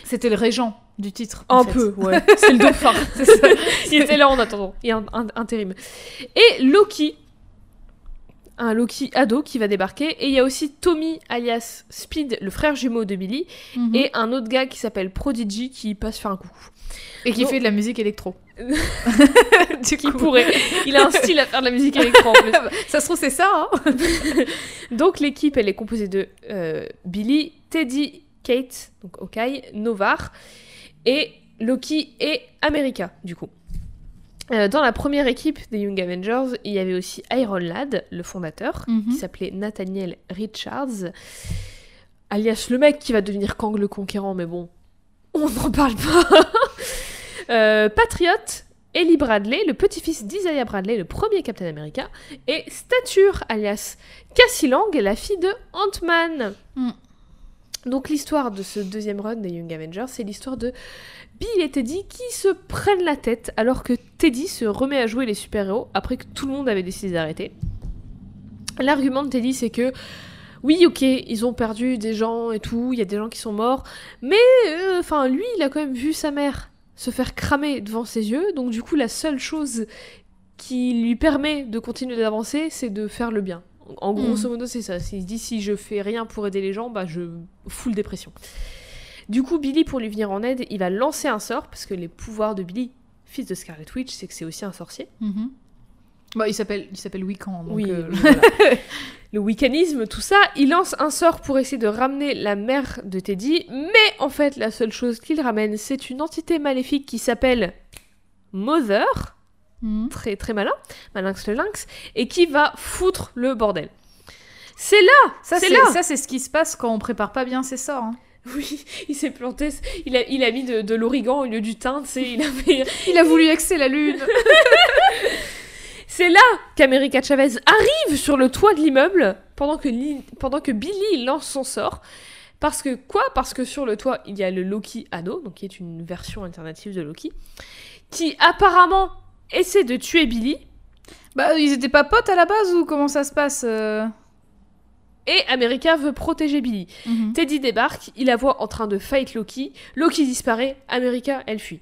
C'était le régent du titre. en Un fait. peu, ouais. <laughs> C'est le dauphin. <laughs> ça. <laughs> Il était là en attendant. Il y a un, un- intérim. Et Loki. Un Loki ado qui va débarquer. Et il y a aussi Tommy, alias Speed, le frère jumeau de Billy. Mhm. Et un autre gars qui s'appelle Prodigy qui passe faire un coucou. Et qui fait de la musique électro. <laughs> qui pourrait. Il a un <laughs> style à faire de la musique électro en plus. <laughs> Ça se trouve, c'est ça, hein Donc l'équipe, elle est composée de euh, Billy, Teddy, Kate, donc Hawkeye, Novar, et Loki et America, du coup. Euh, dans la première équipe des Young Avengers, il y avait aussi Iron Lad, le fondateur, Mhm. qui s'appelait Nathaniel Richards, alias le mec qui va devenir Kang le Conquérant, mais bon, on n'en parle pas. Euh, Patriot, Ellie Bradley, le petit-fils d'Isaiah Bradley, le premier Captain America, et Stature, alias Cassie Lang, la fille de Ant-Man. Mm. Donc l'histoire de ce deuxième run des Young Avengers, c'est l'histoire de Bill et Teddy qui se prennent la tête alors que Teddy se remet à jouer les super-héros après que tout le monde avait décidé d'arrêter. L'argument de Teddy, c'est que oui, ok, ils ont perdu des gens et tout, il y a des gens qui sont morts, mais euh, enfin, lui, il a quand même vu sa mère se faire cramer devant ses yeux, donc du coup, la seule chose qui lui permet de continuer d'avancer, c'est de faire le bien. En Mhm. grosso modo, c'est ça. Il se dit si je fais rien pour aider les gens, bah je full dépression. Du coup, Billy, pour lui venir en aide, il va lancer un sort, parce que les pouvoirs de Billy, fils de Scarlet Witch, c'est que c'est aussi un sorcier. Mhm. Bah, il s'appelle il s'appelle Wiccan. donc, Oui, euh, voilà. <laughs> le wicanisme, tout ça, il lance un sort pour essayer de ramener la mère de Teddy, mais en fait, la seule chose qu'il ramène, c'est une entité maléfique qui s'appelle Mother, Mhm. très très malin, Malinx le lynx, et qui va foutre le bordel. C'est là Ça, C'est là ça, c'est ce qui se passe quand on prépare pas bien ses sorts. hein. <laughs> Oui, il s'est planté, il a, il a mis de, de l'origan au lieu du thym, tu sais, il Il a voulu exer la lune. <laughs> C'est là qu'America Chavez arrive sur le toit de l'immeuble pendant que, Li- pendant que Billy lance son sort. Parce que quoi? Parce que sur le toit, il y a le Loki Anno, donc qui est une version alternative de Loki, qui apparemment essaie de tuer Billy. Bah, ils étaient pas potes à la base ou comment ça se passe euh Et America veut protéger Billy. Mhm. Teddy débarque, il la voit en train de fight Loki. Loki disparaît, America, elle fuit.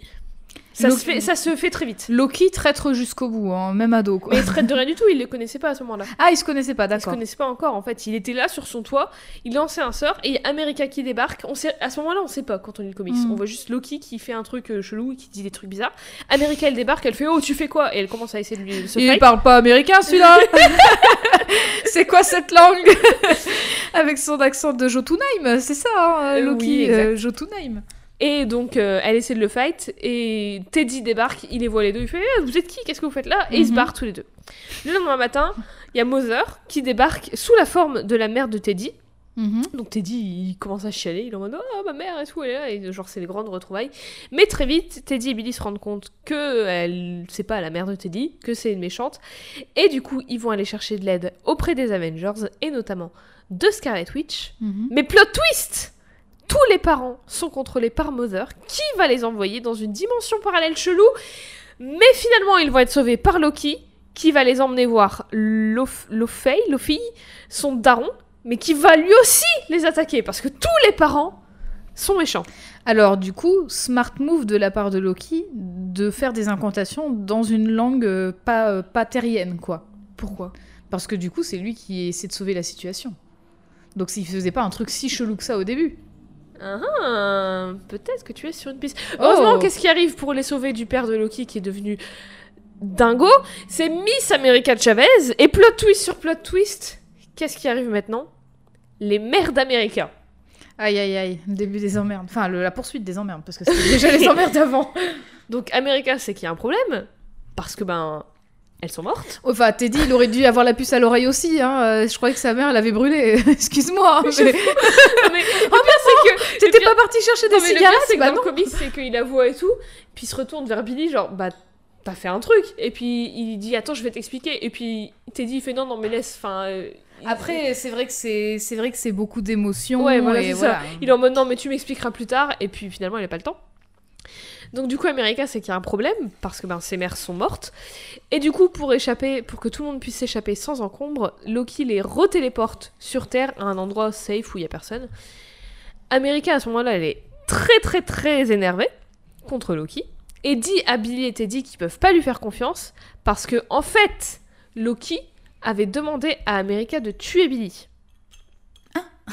Ça, Loki- se, fait, ça se fait très vite. Loki traître jusqu'au bout, hein, même ado quoi. Mais il traite de rien du tout, il les connaissait pas à ce moment-là. Ah, ils se connaissaient pas, Il se d'accord. connaissait pas encore en fait. Il était là sur son toit, il lançait un sort et il y a America qui débarque. On sait, à ce moment-là, on sait pas quand on lit le comics. Mm. On voit juste Loki qui fait un truc euh, chelou et qui dit des trucs bizarres. America elle débarque, elle fait Oh, tu fais quoi? Et elle commence à essayer de lui se Il fight. parle pas américain celui-là <laughs> C'est quoi cette langue? <laughs> Avec son accent de Jotunheim, c'est ça, hein, Euh, Loki, oui, euh, Jotunheim. Et donc euh, elle essaie de le fight et Teddy débarque, il les voit les deux, il fait Eh, Vous êtes qui? Qu'est-ce que vous faites là? Et ils se Mhm. barrent tous les deux. Le lendemain matin, il y a Mother qui débarque sous la forme de la mère de Teddy. Mhm. Donc Teddy, il commence à chialer, il est en mode oh ma mère et tout, elle est là, et genre c'est les grandes retrouvailles. Mais très vite, Teddy et Billy se rendent compte que elle, c'est pas la mère de Teddy, que c'est une méchante, et du coup ils vont aller chercher de l'aide auprès des Avengers et notamment de Scarlet Witch. Mhm. Mais plot twist, tous les parents sont contrôlés par Mother, qui va les envoyer dans une dimension parallèle chelou? Mais finalement, ils vont être sauvés par Loki, qui va les emmener voir Lof- Lofei, Lofi, son daron, mais qui va lui aussi les attaquer, parce que tous les parents sont méchants. Alors, du coup, smart move de la part de Loki de faire des incantations dans une langue euh, pas, euh, pas terrienne, quoi. Pourquoi? Parce que du coup, c'est lui qui essaie de sauver la situation. Donc, s'il faisait pas un truc si chelou que ça au début. Ah, ah, peut-être que tu es sur une piste. Heureusement, Oh. qu'est-ce qui arrive pour les sauver du père de Loki qui est devenu dingo? C'est Miss America Chavez et plot twist sur plot twist. Qu'est-ce qui arrive maintenant? Les mères d'América. Aïe aïe aïe, le début des emmerdes. Enfin, le- la poursuite des emmerdes, parce que c'était déjà les <laughs> emmerdes avant. Donc America, c'est qu'il y a un problème parce que ben elles sont mortes. Enfin, Teddy, il aurait dû avoir la puce à l'oreille aussi. Hein. euh, Je croyais que sa mère, elle avait brûlé. <laughs> Excuse-moi. mais- mais <laughs> pire c'est que T'étais pire- pas parti chercher des non, mais le pire, cigarettes c'est que Bah dans non. le comics, c'est qu'il la voit et tout, puis il se retourne vers Billy genre bah t'as fait un truc et puis il dit attends je vais t'expliquer et puis Teddy il fait non non mais laisse enfin euh, Après, c'est vrai que c'est c'est vrai que c'est beaucoup d'émotions. Ouais, voilà, et voilà. ça. Il est en mode non, mais tu m'expliqueras plus tard, et puis finalement, il n'a pas le temps. Donc, du coup, America, c'est qu'il y a un problème, parce que ben, ses mères sont mortes. Et du coup, pour échapper, pour que tout le monde puisse s'échapper sans encombre, Loki les retéléporte sur Terre à un endroit safe où il n'y a personne. America, à ce moment-là, elle est très, très, très énervée contre Loki. Et dit à Billy et Teddy qu'ils peuvent pas lui faire confiance, parce que, en fait, Loki avait demandé à America de tuer Billy. <laughs>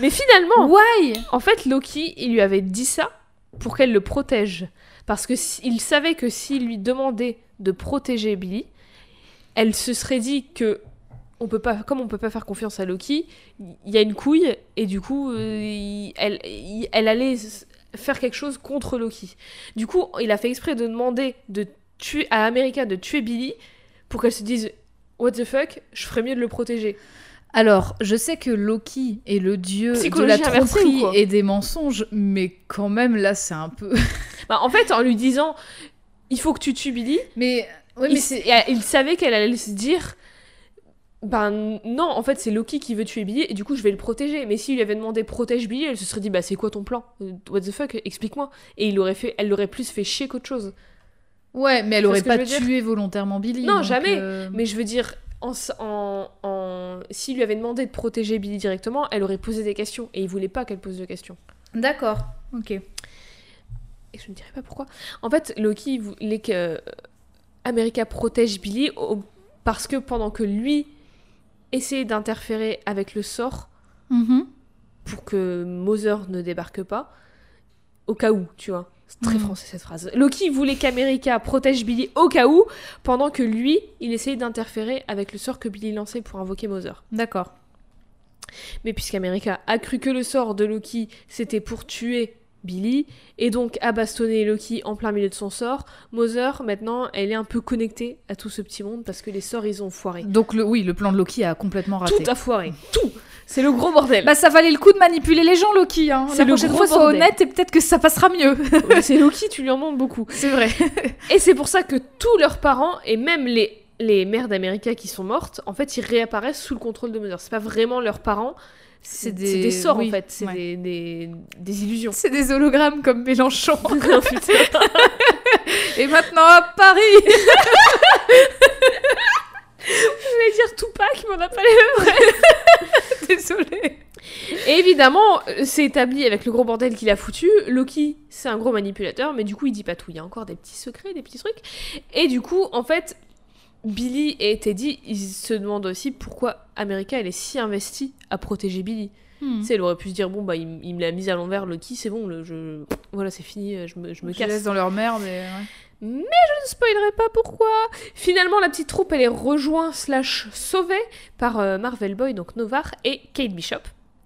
Mais finalement, Why? en fait, Loki, il lui avait dit ça pour qu'elle le protège. Parce que il savait que s'il lui demandait de protéger Billy, elle se serait dit que on peut pas, comme on peut pas faire confiance à Loki, il y a une couille et du coup, euh, elle, elle allait faire quelque chose contre Loki. Du coup, il a fait exprès de demander de tuer à America de tuer Billy pour qu'elle se dise What the fuck, je ferais mieux de le protéger. Alors, je sais que Loki est le dieu de la tromperie et des mensonges, mais quand même, là, c'est un peu... <laughs> Bah, en fait, en lui disant Il faut que tu tues Billy, Mais... Ouais, il, mais savait qu'elle allait se dire ben non en fait c'est Loki qui veut tuer Billy et du coup je vais le protéger. Mais s'il lui avait demandé protège Billy elle se serait dit bah c'est quoi ton plan? Euh, what the fuck? Explique-moi. Et il aurait fait elle l'aurait plus fait chier qu'autre chose. Ouais, mais elle aurait pas tué volontairement Billy. Non, jamais. euh, mais je veux dire en, s- en, en- s'il lui avait demandé de protéger Billy directement elle aurait posé des questions et il voulait pas qu'elle pose de questions D'accord, ok. et je ne dirai pas pourquoi. En fait, Loki voulait que America protège Billy au- parce que pendant que lui essayait d'interférer avec le sort Mhm. pour que Mother ne débarque pas, au cas où, tu vois. C'est très Mhm. français cette phrase. Loki voulait qu'America protège Billy au cas où, pendant que lui, il essayait d'interférer avec le sort que Billy lançait pour invoquer Mother. D'accord. Mais puisqu'America a cru que le sort de Loki, c'était pour tuer Billy, et donc a bastonné Loki en plein milieu de son sort, Mother, maintenant, elle est un peu connectée à tout ce petit monde parce que les sorts, ils ont foiré. Donc, le, oui, le plan de Loki a complètement raté. Tout a foiré. Tout C'est le gros bordel. Bah, ça valait le coup de manipuler les gens, Loki. Hein. C'est La le prochaine fois, sois honnête et peut-être que ça passera mieux. <laughs> C'est Loki, tu lui en demandes beaucoup. C'est vrai. <laughs> Et c'est pour ça que tous leurs parents, et même les les mères d'América qui sont mortes, en fait, ils réapparaissent sous le contrôle de Mother. C'est pas vraiment leurs parents, c'est des... des sorts oui, en fait, c'est ouais. des, des, des illusions. C'est des hologrammes comme Mélenchon. <laughs> Oh. <laughs> Et maintenant à Paris <laughs> Je voulais dire Tupac, mais on n'a pas les mêmes. Désolée. Et évidemment, euh, c'est établi avec le gros bordel qu'il a foutu. Loki, c'est un gros manipulateur, mais du coup, il dit pas tout. Il y a encore des petits secrets, des petits trucs. Et du coup, en fait, Billy et Teddy, ils se demandent aussi pourquoi America, elle est si investie à protéger Billy. Hmm. Tu sais, elle aurait pu se dire, bon, bah, il, il me l'a mise à l'envers, Loki, c'est bon, le, je... voilà, c'est fini, euh, je me, je me Je casse. laisse dans leur merde. Et... ouais. Je ne spoilerai pas pourquoi. Finalement, la petite troupe, elle est rejointe slash sauvée par euh, Marvel Boy, donc Novar, et Kate Bishop.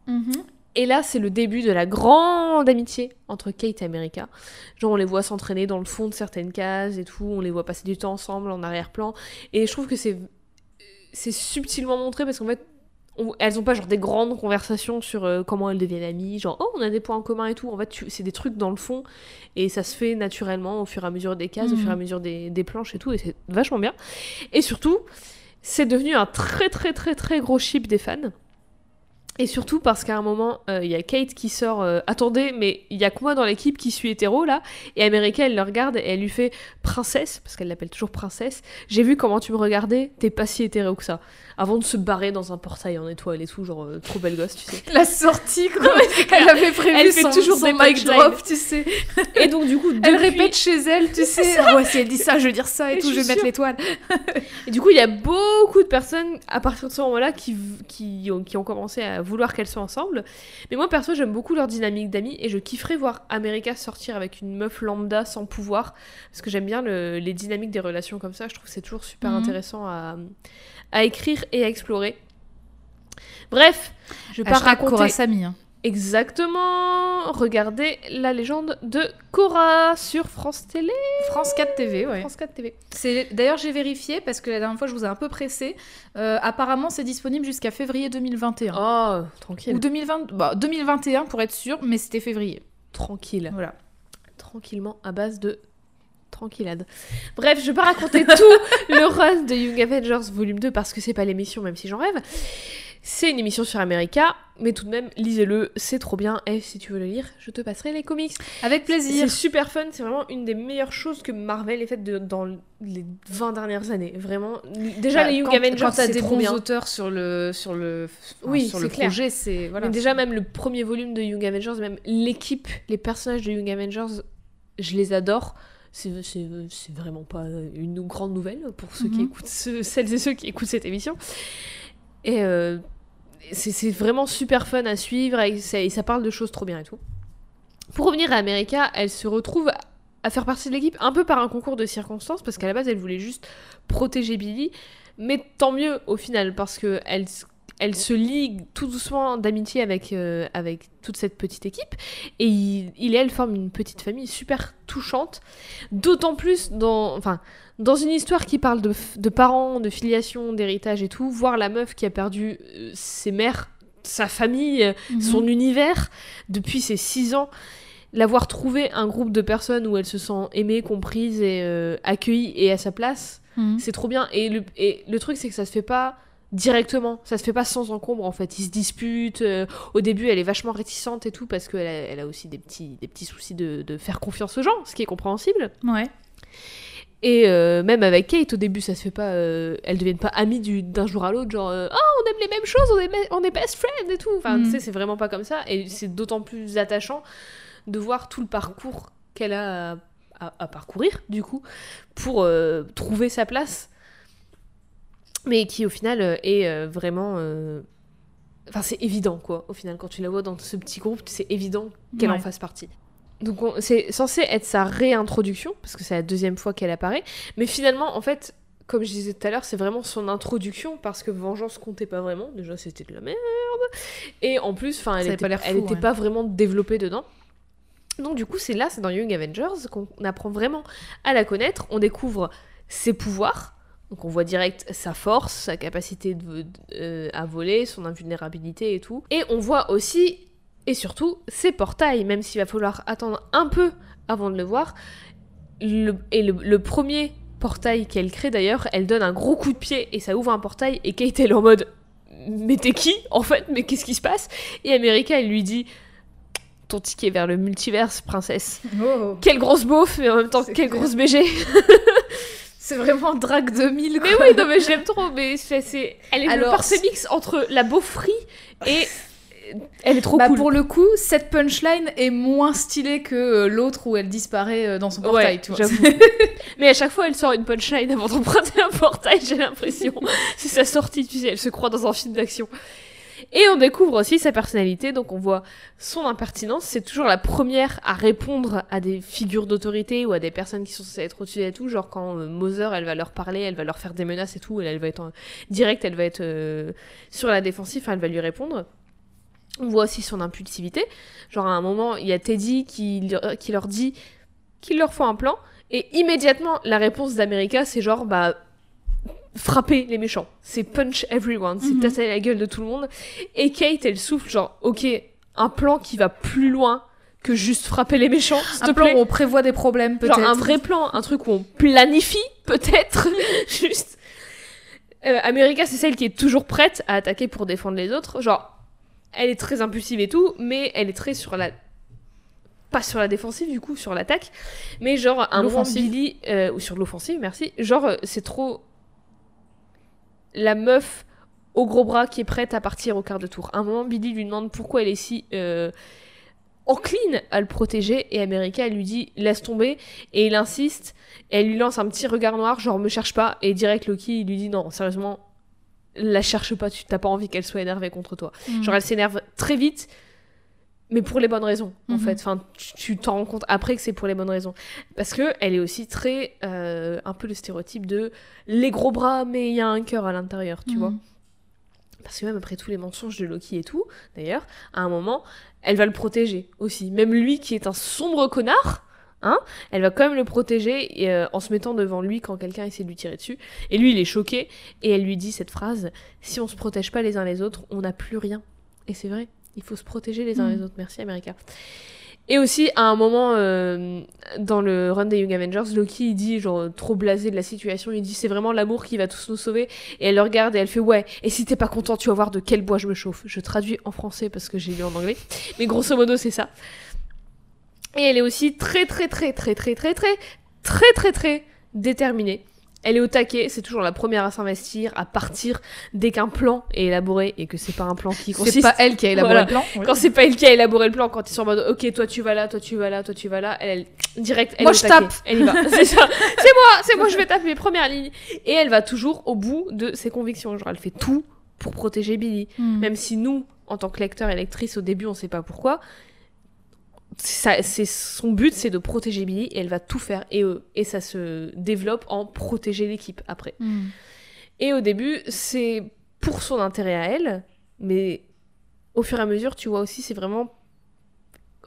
Mhm. Et là, c'est le début de la grande amitié entre Kate et America. Genre, on les voit s'entraîner dans le fond de certaines cases et tout, on les voit passer du temps ensemble en arrière-plan. Et je trouve que c'est c'est subtilement montré parce qu'en fait, on- elles ont pas genre des grandes conversations sur euh, comment elles deviennent amies, genre oh on a des points en commun et tout. En fait, c'est des trucs dans le fond et ça se fait naturellement au fur et à mesure des cases, au fur et à mesure des, des planches et tout, et c'est vachement bien. Et surtout, c'est devenu un très très très très gros chip des fans. Et surtout parce qu'à un moment, euh, il y a Kate qui sort euh, Attendez, mais il y a que moi dans l'équipe qui suis hétéro là Et America, elle le regarde et elle lui fait Princesse, parce qu'elle l'appelle toujours Princesse. J'ai vu comment tu me regardais, t'es pas si hétéro que ça. Avant de se barrer dans un portail en étoile et tout, genre euh, trop belle gosse, tu sais. La sortie, quoi. <laughs> Elle avait prévu Elle fait son, toujours son des mic drop, tu sais. Et donc, du coup, <laughs> Elle répète chez elle, tu sais. Ah ouais, si elle dit ça, je vais dire ça et Et tout, je vais mettre l'étoile. <laughs> Et du coup, il y a beaucoup de personnes à partir de ce moment-là qui, qui, ont, qui ont commencé à vouloir qu'elles soient ensemble. Mais moi, perso, j'aime beaucoup leur dynamique d'amis et je kifferais voir America sortir avec une meuf lambda sans pouvoir parce que j'aime bien le- les dynamiques des relations comme ça. Je trouve que c'est toujours super Mhm. intéressant à, à écrire et à explorer. Bref, je vais pas raconter hein. Exactement. Regardez la légende de Cora sur France Télé, France 4 TV, ouais. France 4 TV. C'est D'ailleurs, j'ai vérifié parce que la dernière fois, je vous ai un peu pressé. Euh, apparemment, c'est disponible jusqu'à février 2021. Oh, tranquille, Ou 2020, bah, 2021 pour être sûr, mais c'était février. tranquille. Voilà. tranquillement à base de tranquillade. Bref, je vais pas raconter <laughs> tout le run de Young Avengers volume 2 parce que c'est pas l'émission même si j'en rêve. C'est une émission sur America, mais tout de même, lisez-le, c'est trop bien. Et si tu veux le lire, je te passerai les comics. Avec C'est plaisir. super fun, c'est vraiment une des meilleures choses que Marvel ait faites dans les 20 dernières années. Vraiment, déjà Bah, les Young quand, Avengers, quand t'as c'est des trop bons bien. auteurs sur le sur le enfin, Oui, sur c'est le clair. projet, c'est voilà. Mais déjà, même le premier volume de Young Avengers, même l'équipe, les personnages de Young Avengers, je les adore. C'est c'est- c'est vraiment pas une grande nouvelle pour ceux qui Mhm. écoutent, celles et ceux qui écoutent cette émission. Et euh, c'est vraiment super fun à suivre et ça, parle de choses trop bien et tout. Pour revenir à America, elle se retrouve à faire partie de l'équipe un peu par un concours de circonstances parce qu'à la base elle voulait juste protéger Billy, mais tant mieux au final parce que elle, elle se lie tout doucement d'amitié avec, euh, avec toute cette petite équipe et il, il et elle forment une petite famille super touchante, d'autant plus dans, enfin, dans une histoire qui parle de, de parents, de filiation, d'héritage et tout, voir la meuf qui a perdu euh, ses mères, sa famille, Mhm. son univers depuis ses 6 ans, l'avoir trouvé un groupe de personnes où elle se sent aimée, comprise et euh, accueillie et à sa place, Mhm. c'est trop bien. Et le, et le truc, c'est que ça se fait pas directement, ça se fait pas sans encombre en fait. Ils se disputent. euh, au début, elle est vachement réticente et tout parce qu'elle a, elle a aussi des petits, des petits soucis de, de faire confiance aux gens, ce qui est compréhensible. Ouais. Et euh, même avec Kate, au début, ça se fait pas. euh, elles deviennent pas amies du- d'un jour à l'autre, genre oh on aime les mêmes choses, on est, me- on est best friends et tout. Enfin, Mm. tu sais, c'est vraiment pas comme ça. Et c'est d'autant plus attachant de voir tout le parcours qu'elle a à, à- à parcourir, du coup, pour trouver sa place. Mais qui, au final, euh, est euh, vraiment. euh, Enfin, c'est évident, quoi. Au final, quand tu la vois dans ce petit groupe, c'est évident qu'elle en fasse partie. Donc on- c'est censé être sa réintroduction, parce que c'est la deuxième fois qu'elle apparaît. Mais finalement, en fait, comme je disais tout à l'heure, c'est vraiment son introduction, parce que Vengeance comptait pas vraiment. Déjà, c'était de la merde. Et en plus, enfin, elle avait était, pas l'air elle fou, était ouais. pas vraiment développée dedans. Donc du coup, c'est là, c'est dans Young Avengers qu'on apprend vraiment à la connaître. On découvre ses pouvoirs. Donc on voit direct sa force, sa capacité de- euh, à voler, son invulnérabilité et tout. Et on voit aussi et surtout ses portails, même s'il va falloir attendre un peu avant de le voir. Le- et le, le premier portail qu'elle crée d'ailleurs, elle donne un gros coup de pied et ça ouvre un portail et Kate elle est en mode mais t'es qui en fait? Mais qu'est-ce qui se passe? Et America elle lui dit ton ticket vers le multiverse princesse Oh. quelle grosse beauf mais en même temps quelle clair. grosse BG <laughs> C'est vraiment Drag 2000. mais quoi. oui non mais je l'aime trop mais c'est elle est Alors, le parfait mix entre la beaufrie et elle est trop Bah, cool Pour le coup, cette punchline est moins stylée que euh, l'autre où elle disparaît euh, dans son portail. Ouais, tu vois. j'avoue. <laughs> Mais à chaque fois, elle sort une punchline avant d'emprunter un portail, j'ai l'impression. <laughs> C'est sa sortie, tu sais, elle se croit dans un film d'action. Et on découvre aussi sa personnalité, donc on voit son impertinence. C'est toujours la première à répondre à des figures d'autorité ou à des personnes qui sont censées être au-dessus et tout. Genre quand euh, elle va leur parler, elle va leur faire des menaces et tout, elle, va être en... directe, elle va être euh, sur la défensive, elle va lui répondre. On voit aussi son impulsivité. Genre à un moment, il y a Teddy qui, leur- qui leur dit qu'il leur faut un plan. Et immédiatement, la réponse d'America, c'est genre, bah, frapper les méchants. C'est punch everyone. C'est Mhm. tasser la gueule de tout le monde. Et Kate, elle souffle, genre, ok, un plan qui va plus loin que juste frapper les méchants, Un plan plaît. où on prévoit des problèmes, peut-être. Genre un vrai plan, un truc où on planifie, <laughs> peut-être, <laughs> juste. Euh, America, c'est celle qui est toujours prête à attaquer pour défendre les autres. Genre, elle est très impulsive et tout, mais elle est très sur la... Pas sur la défensive, du coup, sur l'attaque. Mais genre, un moment. Billy... euh, ou sur l'offensive, merci. Genre, euh, c'est trop... La meuf au gros bras qui est prête à partir au quart de tour. À un moment, Billy lui demande pourquoi elle est si... euh, encline à le protéger et America elle lui dit laisse tomber et il insiste et elle lui lance un petit regard noir genre me cherche pas et direct Loki il lui dit non sérieusement la cherche pas tu t'as pas envie qu'elle soit énervée contre toi Mhm. genre elle s'énerve très vite mais pour les bonnes raisons en Mhm. fait enfin tu- t'en rends compte après que c'est pour les bonnes raisons parce que elle est aussi très euh, un peu le stéréotype de les gros bras mais il y a un cœur à l'intérieur tu Mhm. vois parce que même après tous les mensonges de Loki et tout, d'ailleurs, à un moment, elle va le protéger aussi. Même lui qui est un sombre connard, hein, elle va quand même le protéger et, euh, en se mettant devant lui quand quelqu'un essaie de lui tirer dessus. Et lui, il est choqué et elle lui dit cette phrase Si on se protège pas les uns les autres, on n'a plus rien. Et c'est vrai, il faut se protéger les uns Mm. les autres. Merci, America. Et aussi, à un moment, euh, dans le run des Young Avengers, Loki, il dit, genre, trop blasé de la situation, il dit, c'est vraiment l'amour qui va tous nous sauver. Et elle le regarde et elle fait, ouais, et si t'es pas content, tu vas voir de quel bois je me chauffe. Je traduis en français parce que j'ai lu en anglais. Mais grosso modo, c'est ça. Et elle est aussi très, très, très, très, très, très, très, très, très, très déterminée. Elle est au taquet, c'est toujours la première à s'investir, à partir dès qu'un plan est élaboré et que c'est pas un plan qui C'est consiste pas elle qui a élaboré Voilà. le plan. quand c'est pas elle qui a élaboré le plan, quand ils sont en mode ok, toi tu vas là, toi tu vas là, toi tu vas là, elle, elle- direct, elle Moi, est au je tape. Elle y va. <laughs> C'est ça. C'est moi, c'est moi, je vais taper mes premières lignes. Et elle va toujours au bout de ses convictions. Genre, elle fait tout pour protéger Billy. Mhm. Même si nous, en tant que lecteur et lectrice, au début, on sait pas pourquoi. Ça, c'est son but, c'est de protéger Billy et elle va tout faire et eux et ça se développe en protéger l'équipe après. Mhm. Et au début, c'est pour son intérêt à elle, mais au fur et à mesure, tu vois aussi, c'est vraiment.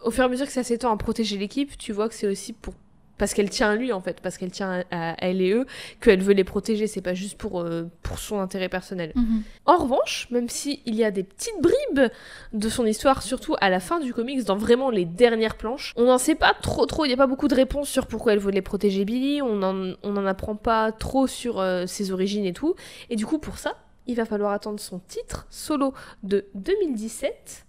Au fur et à mesure que ça s'étend à protéger l'équipe, tu vois que c'est aussi pour. Parce qu'elle tient à lui, en fait, parce qu'elle tient à, à elle et eux, qu'elle veut les protéger, c'est pas juste pour, euh, pour son intérêt personnel. Mhm. En revanche, même s'il y a des petites bribes de son histoire, surtout à la fin du comics, dans vraiment les dernières planches, on n'en sait pas trop trop, il n'y a pas beaucoup de réponses sur pourquoi elle voulait protéger Billy, on n'en on en apprend pas trop sur euh, ses origines et tout, et du coup pour ça, il va falloir attendre son titre solo de 2017,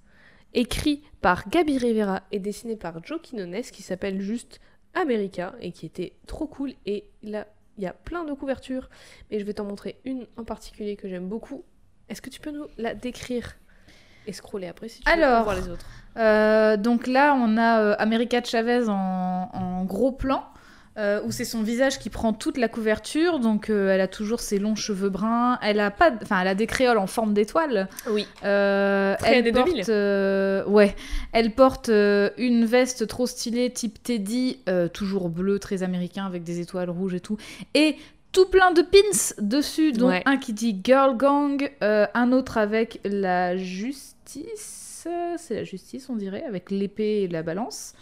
écrit par Gabi Rivera et dessiné par Joe Quinones, qui s'appelle juste America, et qui était trop cool, et là, il y a plein de couvertures, mais je vais t'en montrer une en particulier que j'aime beaucoup, est-ce que tu peux nous la décrire et scroller après si tu veux Alors, pour voir les autres? Euh, donc là, on a euh, America Chavez en, en gros plan, euh, où c'est son visage qui prend toute la couverture. Donc euh, elle a toujours ses longs cheveux bruns. Elle a pas, enfin, elle a des créoles en forme d'étoile. Oui. Euh, Très elle porte, 2000. euh, ouais, elle porte euh, une veste trop stylée type Teddy, toujours bleu, très américain avec des étoiles rouges et tout, et tout plein de pins dessus, dont Ouais. un qui dit Girl Gang, un autre avec la justice, c'est la justice on dirait, avec l'épée et la balance.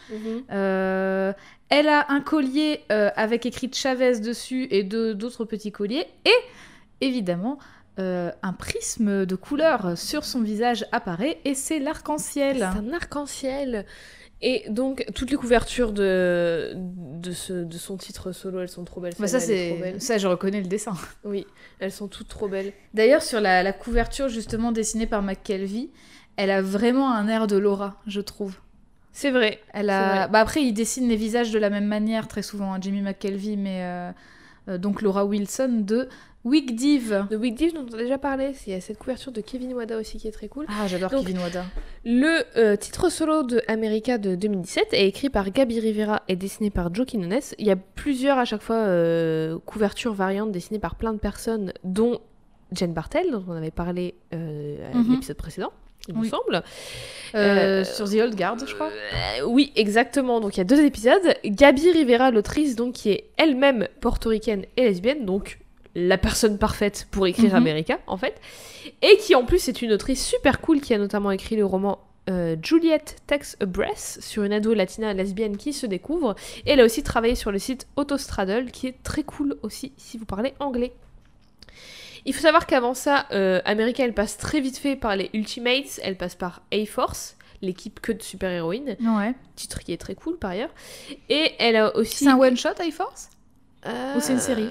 Euh, elle a un collier euh, avec écrit Chavez dessus et deux- d'autres petits colliers. Et évidemment, euh, un prisme de couleur sur son visage apparaît et c'est C'est l'arc-en-ciel. un arc-en-ciel. Et donc, toutes les couvertures de, de, ce, de son titre solo, elles sont trop belles. Bah, ça, c'est ça, je reconnais le dessin. Oui, elles sont toutes trop belles. D'ailleurs, sur la, la couverture justement dessinée par McKelvey, elle a vraiment un air de Laura, je trouve. C'est vrai. Elle a... vrai. bah après, il dessine les visages de la même manière très souvent, hein, Jimmy McKelvey, mais euh, euh, donc Laura Wilson de Wig Div. De Week Div, dont on a déjà parlé, il y a cette couverture de Kevin Wada aussi qui est très cool. Ah, j'adore Kevin Wada. Le euh, titre solo de America de 2017 est écrit par Gabi Rivera et dessiné par Joe Quinones. Il y a plusieurs à chaque fois couvertures variantes dessinées par plein de personnes, dont Jen Bartel, dont on avait parlé à Mhm. l'épisode précédent, il me Oui. semble. Euh, Euh, sur The Old Guard, je crois. Euh, oui, exactement. Donc il y a deux épisodes. Gabi Rivera, l'autrice, donc qui est elle-même portoricaine et lesbienne, donc la personne parfaite pour écrire Mhm. America, en fait, et qui en plus est une autrice super cool qui a notamment écrit le roman. euh, Juliet Takes a Breath sur une ado latina lesbienne qui se découvre. Et elle a aussi travaillé sur le site Autostraddle qui est très cool aussi si vous parlez anglais. Il faut savoir qu'avant ça, euh, America elle passe très vite fait par les Ultimates, elle passe par A-Force, l'équipe que de super-héroïnes Ouais. titre qui est très cool par ailleurs. Et elle a aussi. C'est un one-shot, High Force Euh, ou c'est une série?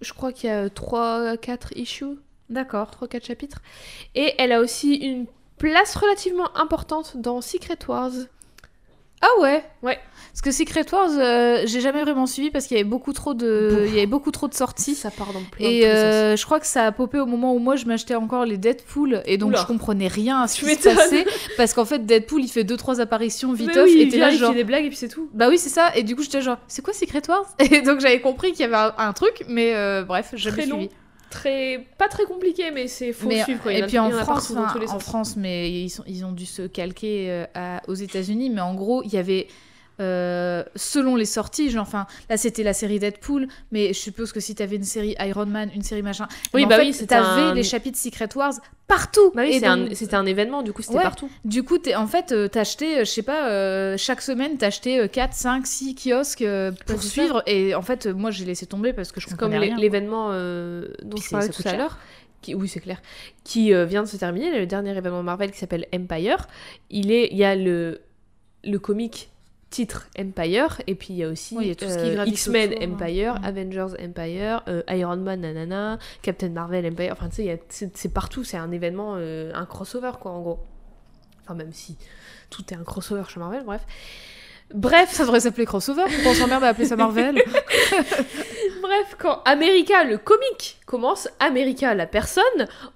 Je crois qu'il y a 3-4 issues, D'accord. 3-4 chapitres. Et elle a aussi une place relativement importante dans Secret Wars. Ah ouais Ouais. Parce que Secret Wars, euh, j'ai jamais vraiment suivi parce qu'il y avait beaucoup trop de, il y avait beaucoup trop de sorties. Ça part dans plein Et euh, je crois que ça a popé au moment où moi je m'achetais encore les Deadpool et donc Oula. je comprenais rien à ce qui se passait parce qu'en fait Deadpool il fait deux trois apparitions viteuf oui, et il t'es là il genre fait des blagues et puis c'est tout. bah oui c'est ça et du coup j'étais genre c'est quoi Secret Wars? Et donc j'avais compris qu'il y avait un, un truc mais euh, bref jamais Très long. Très... Pas très compliqué, mais c'est faut Mais- suivre. quoi. Et puis en France, en. France, mais ils, sont, ils ont dû se calquer euh, à- aux États-Unis. Mais en gros, il y avait, euh, selon les sorties, genre, enfin, là c'était la série Deadpool, mais je suppose que si t'avais une série Iron Man, une série machin, Oui, mais en bah fait, oui, t'avais un- les chapitres Secret Wars partout. Bah oui, donc, c'était un, événement, du coup c'était Ouais. partout. Du coup, t'es- en fait, euh, t'achetais, euh, je sais pas, euh, chaque semaine, t'achetais euh, 4, 5, 6 kiosques pour suivre. Et en fait, moi, j'ai laissé tomber parce que je comme comprenais quoi. l'événement euh, dont Puis je parlais tout à l'heure. Qui, oui, c'est clair. Qui euh, vient de se terminer, le dernier événement Marvel qui s'appelle Empire. Il, est, il y a le, le comic titre Empire, et puis il y a aussi Oui, euh, X-Men hein. Empire, Mm. Avengers Empire, euh, Iron Man nanana, Captain Marvel Empire. Enfin, tu sais, c'est partout, c'est un événement, euh, un crossover, quoi, en gros. Enfin, même si tout est un crossover chez Marvel, bref. Bref, Ça devrait s'appeler crossover. On s'emmerde à appeler ça Marvel <laughs> Bref, quand America, le comique, commence, America, la personne,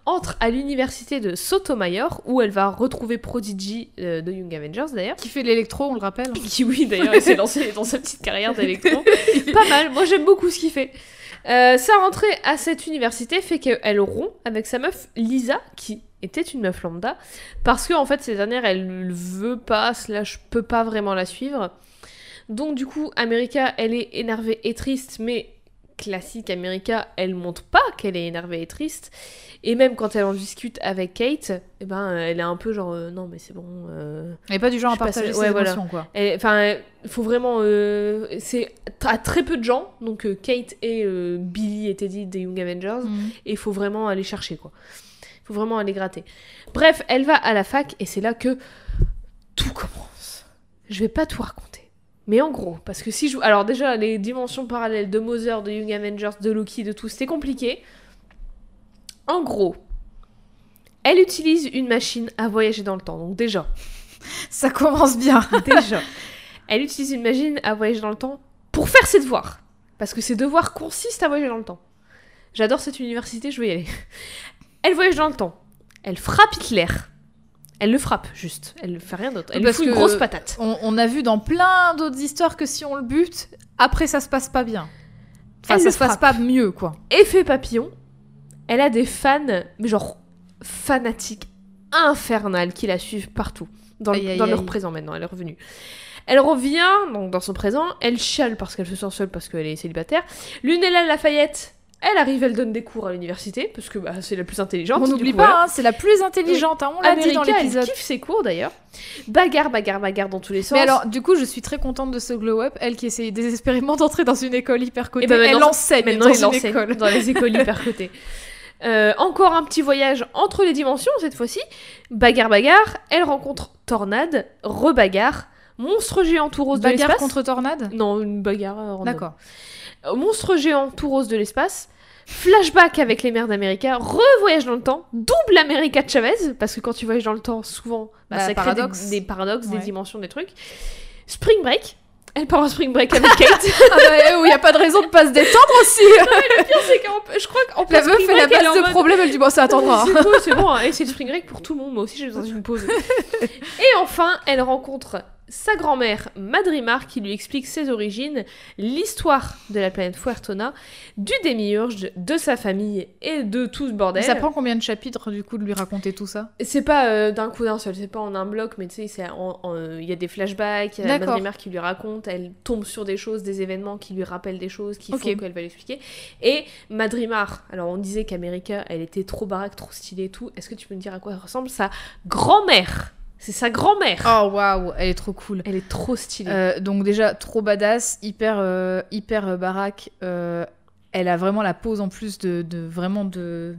entre à l'université de Sotomayor, où elle va retrouver Prodigy euh, de Young Avengers d'ailleurs. Qui fait l'électro, on le rappelle. Qui, <laughs> oui, d'ailleurs, il s'est lancé dans sa petite carrière d'électro. <laughs> Pas mal, moi j'aime beaucoup ce qu'il fait. Euh, sa rentrée à cette université fait qu'elle rompt avec sa meuf Lisa, qui était une meuf lambda, parce que en fait ces dernières elle veut pas, slash peut pas vraiment la suivre. Donc du coup, America, elle est énervée et triste, mais classique America, elle montre pas qu'elle est énervée et triste. Et même quand elle en discute avec Kate, eh ben elle est un peu genre euh, non mais c'est bon. euh, Elle est pas du genre à partager ses ouais, voilà. émotions, quoi. elle- Enfin, il faut vraiment. euh, c'est à très peu de gens, donc Kate et Billy et Teddy des Young Avengers, Mhm. et il faut vraiment aller chercher quoi. Il faut vraiment aller gratter. Bref, elle va à la fac et c'est là que tout commence. Je vais pas tout raconter. Mais en gros, parce que si je... Alors déjà, les dimensions parallèles de Mother, de Young Avengers, de Loki, de tout, c'était compliqué. En gros, elle utilise une machine à voyager dans le temps. Donc déjà, <laughs> Ça commence bien. <laughs> Déjà. Elle utilise une machine à voyager dans le temps pour faire ses devoirs. Parce que ses devoirs consistent à voyager dans le temps. J'adore cette université, je veux y aller. <laughs> Elle voyage dans le temps. Elle frappe Hitler. Elle le frappe, juste. Elle ne fait rien d'autre. Elle lui Parce fout une grosse patate. On, on a vu dans plein d'autres histoires que si on le bute, après ça se passe pas bien. Enfin, Elle ça se passe pas mieux, quoi. Effet papillon. Elle a des fans, mais genre fanatiques infernales qui la suivent partout. Dans, le- Aïe, aïe, dans leur présent maintenant, elle est revenue. Elle revient donc dans son présent, elle chiale parce qu'elle se sent seule parce qu'elle est célibataire. Lunella Lafayette, elle arrive, elle donne des cours à l'université parce que bah, c'est la plus intelligente. on n'oublie pas, hein, c'est la plus intelligente, hein, on l'a dit dans America, elle l'épisode. kiffe ses cours d'ailleurs. Bagarre, bagarre, bagarre dans tous les sens. Mais alors, du coup, je suis très contente de ce glow-up. Elle qui essayait désespérément d'entrer dans une école hyper cotée, Et bah, elle enseigne Maintenant, dans une école. dans les écoles <laughs> hyper cotées. Euh, encore un petit voyage entre les dimensions cette fois-ci. Bagarre, bagarre. Elle rencontre Tornade, rebagarre. Monstre géant tout rose de Bagarre l'espace. contre tornade? Non, une bagarre. euh. D'accord. Euh, Monstre géant tout rose de l'espace. Flashback avec les mers d'América, revoyage dans le temps, double America de Chavez, parce que quand tu voyages dans le temps, souvent, bah, Bah, ça crée. Des, des paradoxes, des dimensions, des trucs. Spring Break, elle part en Spring Break avec <laughs> Kate. Ah bah, où il n'y a pas de raison de pas se détendre aussi Le pire, c'est qu'en je crois qu'en La meuf fait la base de mode- problème, elle dit bon ça attendra. <laughs> C'est bon, c'est bon, hein. et c'est le spring break pour tout le monde. Moi aussi, j'ai besoin d'une pause. <laughs> et enfin, elle rencontre sa grand-mère, Madrimar, qui lui explique ses origines, l'histoire de la planète Fuertona, du démiurge, de sa famille et de tout ce bordel. Ça prend combien de chapitres du coup de lui raconter tout ça? C'est pas euh, d'un coup d'un seul, c'est pas en un bloc, mais tu sais, euh, il y a des flashbacks, il y a. Madrimar qui lui raconte, elle tombe sur des choses, des événements qui lui rappellent des choses, qui Ok. font qu'elle va l'expliquer. Et Madrimar, alors on disait qu'América, elle était trop baraque, trop stylée et tout. Est-ce que tu peux me dire à quoi elle ressemble Sa grand-mère? C'est sa grand-mère Oh waouh, elle est trop cool. Elle est trop stylée. Euh, donc déjà trop badass, hyper euh, hyper euh, baraque. euh, elle a vraiment la pose en plus de, de vraiment de.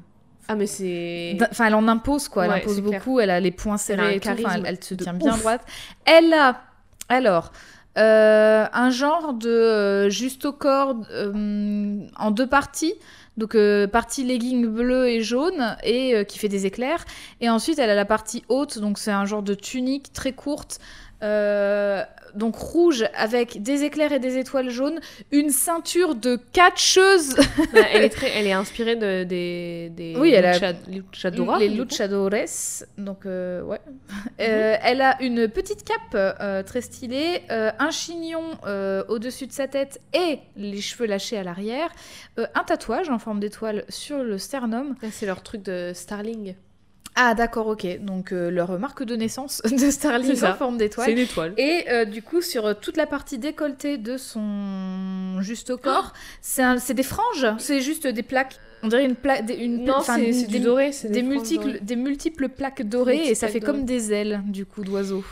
Ah, mais c'est. Enfin, elle en impose quoi. Elle Ouais, impose clair. beaucoup. Elle a les un serrés. et tout, elle, elle se tient bien ouf. droite. Elle a alors un genre de juste au corps en deux parties. Donc euh, partie legging bleu et jaune et euh, qui fait des éclairs. Et ensuite elle a la partie haute, donc c'est un genre de tunique très courte, euh, donc rouge avec des éclairs et des étoiles jaunes, une ceinture de catcheuse, Ouais, <laughs> elle, est très... elle est inspirée de, des, des Oui, elle a- luchadora, les luchadores. Donc euh, ouais. Euh, elle a une petite cape très stylée, un chignon au-dessus de sa tête et les cheveux lâchés à l'arrière, un tatouage en forme d'étoile sur le sternum. Ah, C'est leur truc de Starling. Ah d'accord, ok. Donc euh, leur marque de naissance <laughs> de C'est Starling en forme C'est d'étoile. une étoile. Et euh, du coup, sur euh, toute la partie décolletée de son juste au corps, <gasps> c'est c'est des franges, c'est juste des plaques. On dirait une plaque, des- une Non, c'est c'est des, du doré. c'est des franges multiples, dorées. des multiples plaques dorées Des et ça fait comme des ailes du coup d'oiseau.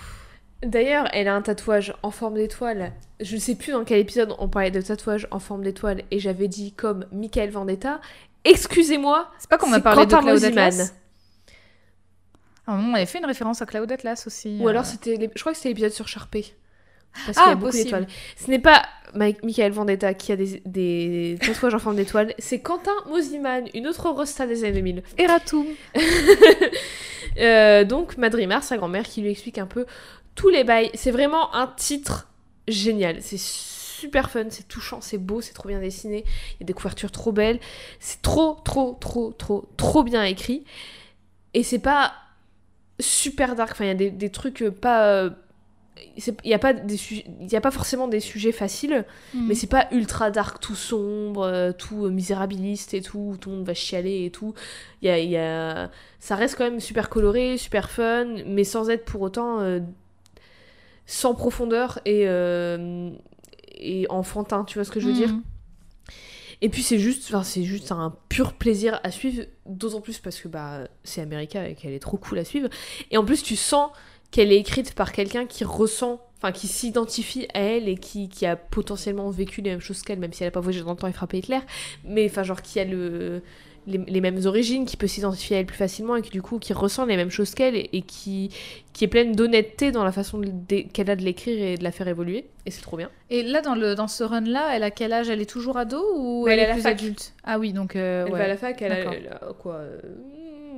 D'ailleurs, elle a un tatouage en forme d'étoile. Je ne sais plus dans quel épisode on parlait de tatouage en forme d'étoile et j'avais dit comme Michael Vendetta. Excusez-moi, C'est pas qu'on a C'est parlé de Cloud. Atlas À un moment, on avait fait une référence à Cloud Atlas aussi. ou euh. alors c'était, l'ép- je crois que c'était l'épisode sur Sharpay. Parce qu'il y Ah, a beaucoup d'étoiles. Ce n'est pas Michael Vendetta qui a des, des tatouages en forme d'étoile, c'est Quentin Mosiman, une autre rosta des années 2000. Eratum. <laughs> Euh, donc Madrimar, sa grand-mère, qui lui explique un peu tous les bails. C'est vraiment un titre génial. C'est super fun, c'est touchant, c'est beau, c'est trop bien dessiné. Il y a des couvertures trop belles. C'est trop, trop, trop, trop, trop bien écrit. Et c'est pas super dark. Enfin, il y a des, des trucs euh, pas. euh, Il n'y a, pas des sujets- il y a pas forcément des sujets faciles, Mm. mais c'est pas ultra dark, tout sombre, euh, tout misérabiliste et tout, où tout le monde va chialer et tout. Y a, y a- Ça reste quand même super coloré, super fun, mais sans être pour autant euh, sans profondeur et, euh, et enfantin, tu vois ce que je veux dire? Mm. Et puis c'est juste, c'est juste un pur plaisir à suivre, d'autant plus parce que bah, c'est America et qu'elle est trop cool à suivre. Et en plus, tu sens qu'elle est écrite par quelqu'un qui ressent, enfin qui s'identifie à elle et qui, qui a potentiellement vécu les mêmes choses qu'elle, même si elle a pas voyagé dans le temps et frappé Hitler, mais enfin genre qui a le, les, les mêmes origines, qui peut s'identifier à elle plus facilement et qui du coup qui ressent les mêmes choses qu'elle et, et qui, qui est pleine d'honnêteté dans la façon qu'elle a de l'écrire et de la faire évoluer. Et c'est trop bien. Et là, dans, le, dans ce run-là, elle a quel âge? Elle est toujours ado ou elle, elle est la plus fac. adulte Ah oui, donc euh, Elle ouais. va à la fac, elle a, elle a quoi euh,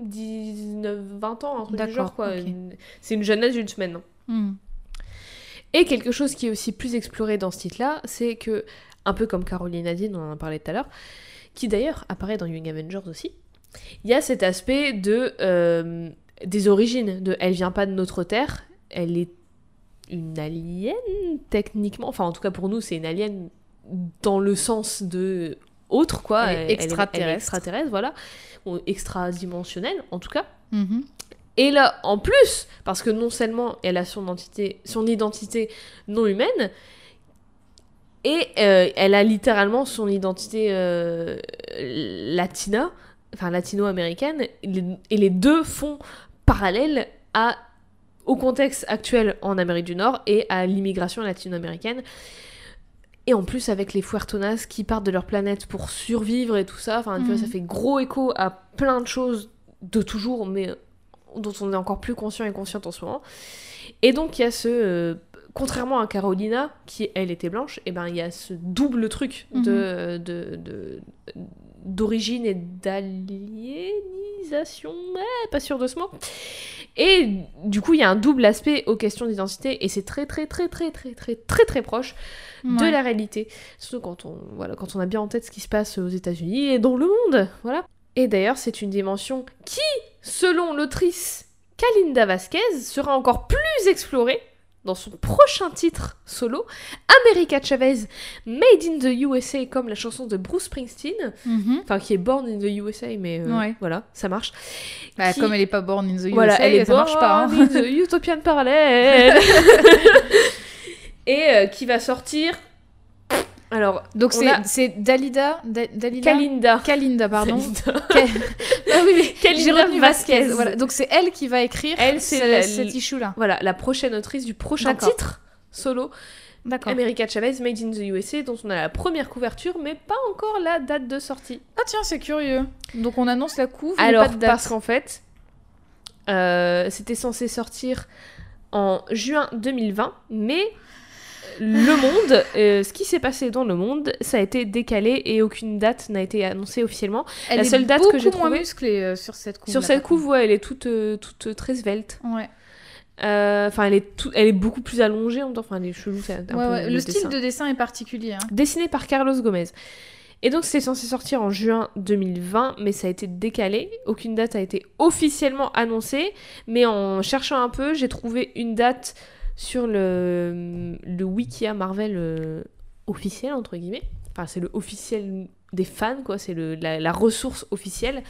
19, 20 ans, un truc du D'accord, genre quoi. C'est une jeune adulte maintenant. Mm. Et quelque chose qui est aussi plus exploré dans ce titre-là, c'est que, un peu comme Caroline Nadine, on en a parlé tout à l'heure, qui d'ailleurs apparaît dans Young Avengers aussi, il y a cet aspect de euh, des origines, de elle vient pas de notre terre, elle est une alien techniquement, enfin en tout cas pour nous c'est une alien dans le sens de autre quoi, Elle est elle est extraterrestre. extraterrestre voilà, ou extradimensionnelle en tout cas. Mhm. Et là, en plus, parce que non seulement elle a son identité, son identité non humaine, et euh, elle a littéralement son identité euh, latina, enfin latino-américaine, et les- deux font parallèle à, au contexte actuel en Amérique du Nord et à l'immigration latino-américaine. Et en plus, avec les Fuertonas qui partent de leur planète pour survivre et tout ça, enfin, vois, Mhm. ça fait gros écho à plein de choses de toujours, mais dont on est encore plus conscient et consciente en ce moment. Et donc, il y a ce. Contrairement à Carolina, qui elle était blanche, et ben il y a ce double truc de, de, de- d'origine et d'alienisation, ouais, pas sûr de ce mot. Et du coup, il y a un double aspect aux questions d'identité, et c'est très très très très très très très très proche de la réalité. Surtout quand on, voilà, quand on a bien en tête ce qui se passe aux États-Unis et dans le monde. Voilà. Et d'ailleurs, c'est une dimension qui, selon l'autrice Kalinda Vasquez, sera encore plus explorée dans son prochain titre solo, America Chavez, Made in the USA, comme la chanson de Bruce Springsteen, Mhm. enfin qui est Born in the USA, mais euh, Ouais. voilà, ça marche. Bah, Qui- Comme elle est pas born in the USA, Voilà, elle est ça marche pas. hein. born in the <laughs> Utopian Parallel. <laughs> Et euh, qui va sortir. Alors, Donc On c'est a- Dalida, Da- Dalida Kalinda. Kalinda, pardon. Kalinda. Ka- <laughs> Ah oui, Vasquez. Voilà. Donc c'est elle qui va écrire Elle, c'est cet issue-là. Voilà, la prochaine autrice du prochain titre solo, D'accord. America Chavez, Made in the USA, dont on a la première couverture, mais pas encore la date de sortie. Ah tiens, c'est curieux. Donc on annonce la couve, mais Alors, pas de date. parce qu'en fait, euh, c'était censé sortir en juin 2020, mais le monde, euh, ce qui s'est passé dans le monde, ça a été décalé et aucune date n'a été annoncée officiellement. Elle la est seule date que beaucoup j'ai trouvée- musclée euh, sur cette couve. Sur cette couve, ouais, elle est toute, euh, toute très svelte. Ouais. Enfin, elle est tout- elle est beaucoup plus allongée en même temps. Enfin, c'est un Ouais, peu ouais. Le, style dessin. de dessin est particulier. hein. Dessiné par Carlos Gomez. Et donc c'était censé sortir en juin 2020, mais ça a été décalé. Aucune date a été officiellement annoncée, mais en cherchant un peu, j'ai trouvé une date sur le, le Wikia Marvel euh, officiel, entre guillemets. Enfin, c'est le officiel des fans, quoi. C'est la, la ressource officielle.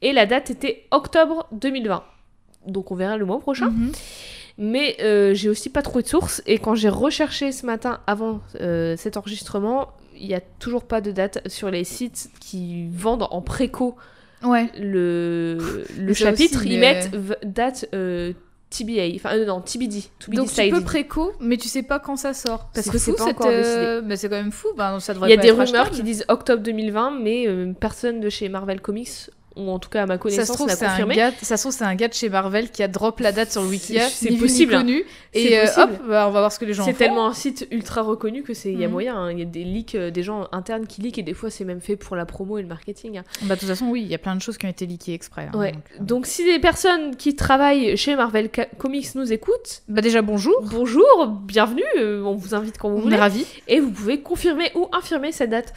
Et la date était octobre 2020. Donc on verra le mois prochain. Mhm. Mais euh, j'ai aussi pas trouvé de source. Et quand j'ai recherché ce matin avant euh, cet enregistrement, il n'y a toujours pas de date sur les sites qui vendent en préco Ouais. le, chapitre. aussi, ils mais- mettent date euh, TBA. Enfin, euh, non, TBD. To be Donc tu decided. peux préco, mais tu sais pas quand ça sort. Parce C'est que c'est fou, pas cette, encore euh, Mais c'est quand même fou. Ben, ça devrait Il y a des rumeurs qui disent octobre 2020, mais euh, personne de chez Marvel Comics, ou en tout cas à ma Ça se connaissance, trouve, c'est un gars. Ça se trouve, c'est un gars de chez Marvel qui a drop la date sur le Wikia. C'est- possible, connu. Et euh, possible. hop, bah, on va voir ce que les gens C'est tellement un site ultra reconnu que c'est il y a Mhm. moyen. hein. Il y a des leaks, euh, des gens internes qui leakent et des fois c'est même fait pour la promo et le marketing. hein. Bah, de toute façon, oui, il y a plein de choses qui ont été leakées exprès. hein, Ouais. donc, euh. Donc si des personnes qui travaillent chez Marvel Ca- Comics nous écoutent, Bah, déjà, bonjour. bonjour, bienvenue, euh, on vous invite quand vous On est ravis. Et vous pouvez confirmer ou infirmer cette date.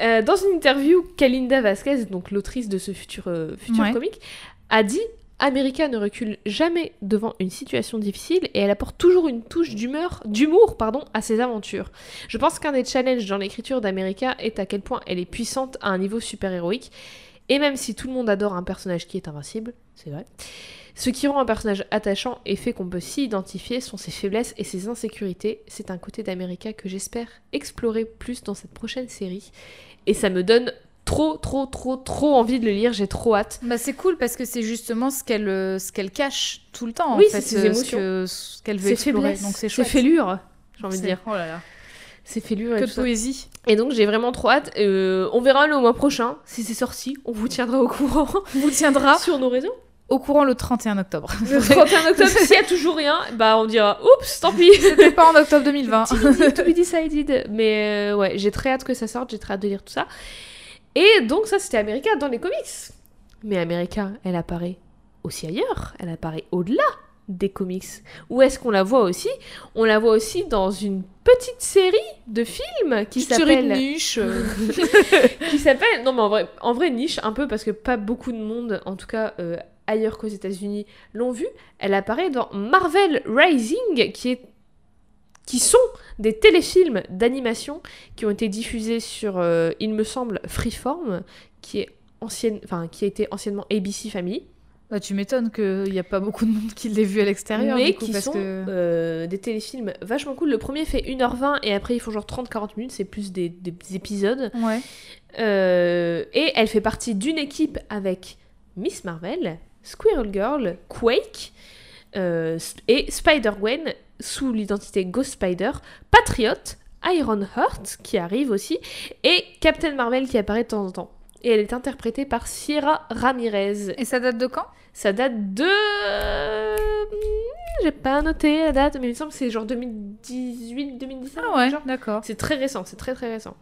Euh, dans une interview, Kalinda Vasquez, donc l'autrice de ce futur, euh, futur Ouais. comic, a dit America ne recule jamais devant une situation difficile et elle apporte toujours une touche d'humeur, d'humour pardon, à ses aventures. Je pense qu'un des challenges dans l'écriture d'America est à quel point elle est puissante à un niveau super-héroïque. Et même si tout le monde adore un personnage qui est invincible, c'est vrai, ce qui rend un personnage attachant et fait qu'on peut s'y identifier sont ses faiblesses et ses insécurités. C'est un côté d'America que j'espère explorer plus dans cette prochaine série. Et ça me donne trop, trop, trop, trop envie de le lire. J'ai trop hâte. Bah, c'est cool parce que c'est justement ce qu'elle euh, ce qu'elle cache tout le temps. Oui, en fait, c'est ses euh, ce émotions. que- ce qu'elle veut explorer. faiblesse, Donc c'est chouette. fêlure, j'ai envie de dire. Oh là là. C'est fêlure et Que tout de ça. poésie. Et donc j'ai vraiment trop hâte. Euh, on verra le mois prochain. Si c'est sorti, on vous tiendra au courant On vous tiendra <laughs> sur nos réseaux. Au courant le 31 octobre. Le 31 octobre, s'il y a toujours rien, bah on dira oups, tant pis. C'était pas en octobre 2020. TBD, to be decided. Mais euh, ouais, j'ai très hâte que ça sorte, j'ai très hâte de lire tout ça. Et donc ça, c'était America dans les comics. Mais America, elle apparaît aussi ailleurs, elle apparaît au-delà des comics. Où est-ce qu'on la voit aussi? On la voit aussi dans une petite série de films qui Petite série de s'appelle niche. euh, <laughs> qui s'appelle non mais en vrai en vrai niche un peu parce que pas beaucoup de monde en tout cas euh, ailleurs qu'aux États-Unis l'ont vue elle apparaît dans Marvel Rising qui est qui sont des téléfilms d'animation qui ont été diffusés sur euh, il me semble Freeform qui est ancienne enfin qui a été anciennement ABC Family Bah, tu m'étonnes qu'il n'y a pas beaucoup de monde qui l'ait vu à l'extérieur. mais du coup, qui parce sont que... euh, des téléfilms vachement cool le premier fait 1h20 et après ils font genre 30-40 minutes c'est plus des- des épisodes Ouais. Euh, et elle fait partie d'une équipe avec Miss Marvel, Squirrel Girl, Quake euh, et Spider-Gwen sous l'identité Ghost Spider, Patriot, Iron Heart qui arrive aussi et Captain Marvel qui apparaît de temps en temps. Et elle est interprétée par Sierra Ramirez. Et ça date de quand? Ça date de. euh, J'ai pas noté la date, mais il me semble que c'est genre 2018-2017. Ah ouais, d'accord. C'est très récent, c'est très très récent.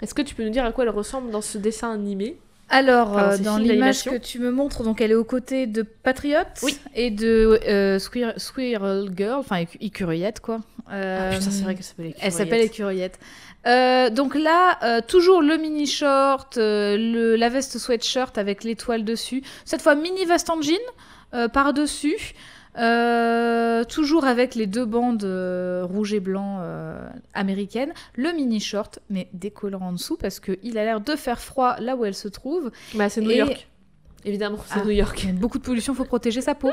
Est-ce que tu peux nous dire à quoi elle ressemble dans ce dessin animé? Alors, euh, dans l'image que tu me montres, donc elle est aux côtés de Patriot Oui. et de euh, Squir- Squirrel Girl, enfin écu- écureuillette quoi. Ah Euh, putain, c'est vrai qu'elle s'appelle Elle s'appelle Écureuillette. Euh, donc là, euh, toujours le mini short, euh, le, la veste sweatshirt avec l'étoile dessus. Cette fois, mini veste en jean euh, par-dessus. Euh, toujours avec les deux bandes euh, rouge et blanc euh, américaines. Le mini short, mais décollant en dessous parce qu'il a l'air de faire froid là où elle se trouve. Bah, c'est New Et- York. Évidemment, c'est Ah. New York. Beaucoup de pollution, faut protéger sa peau.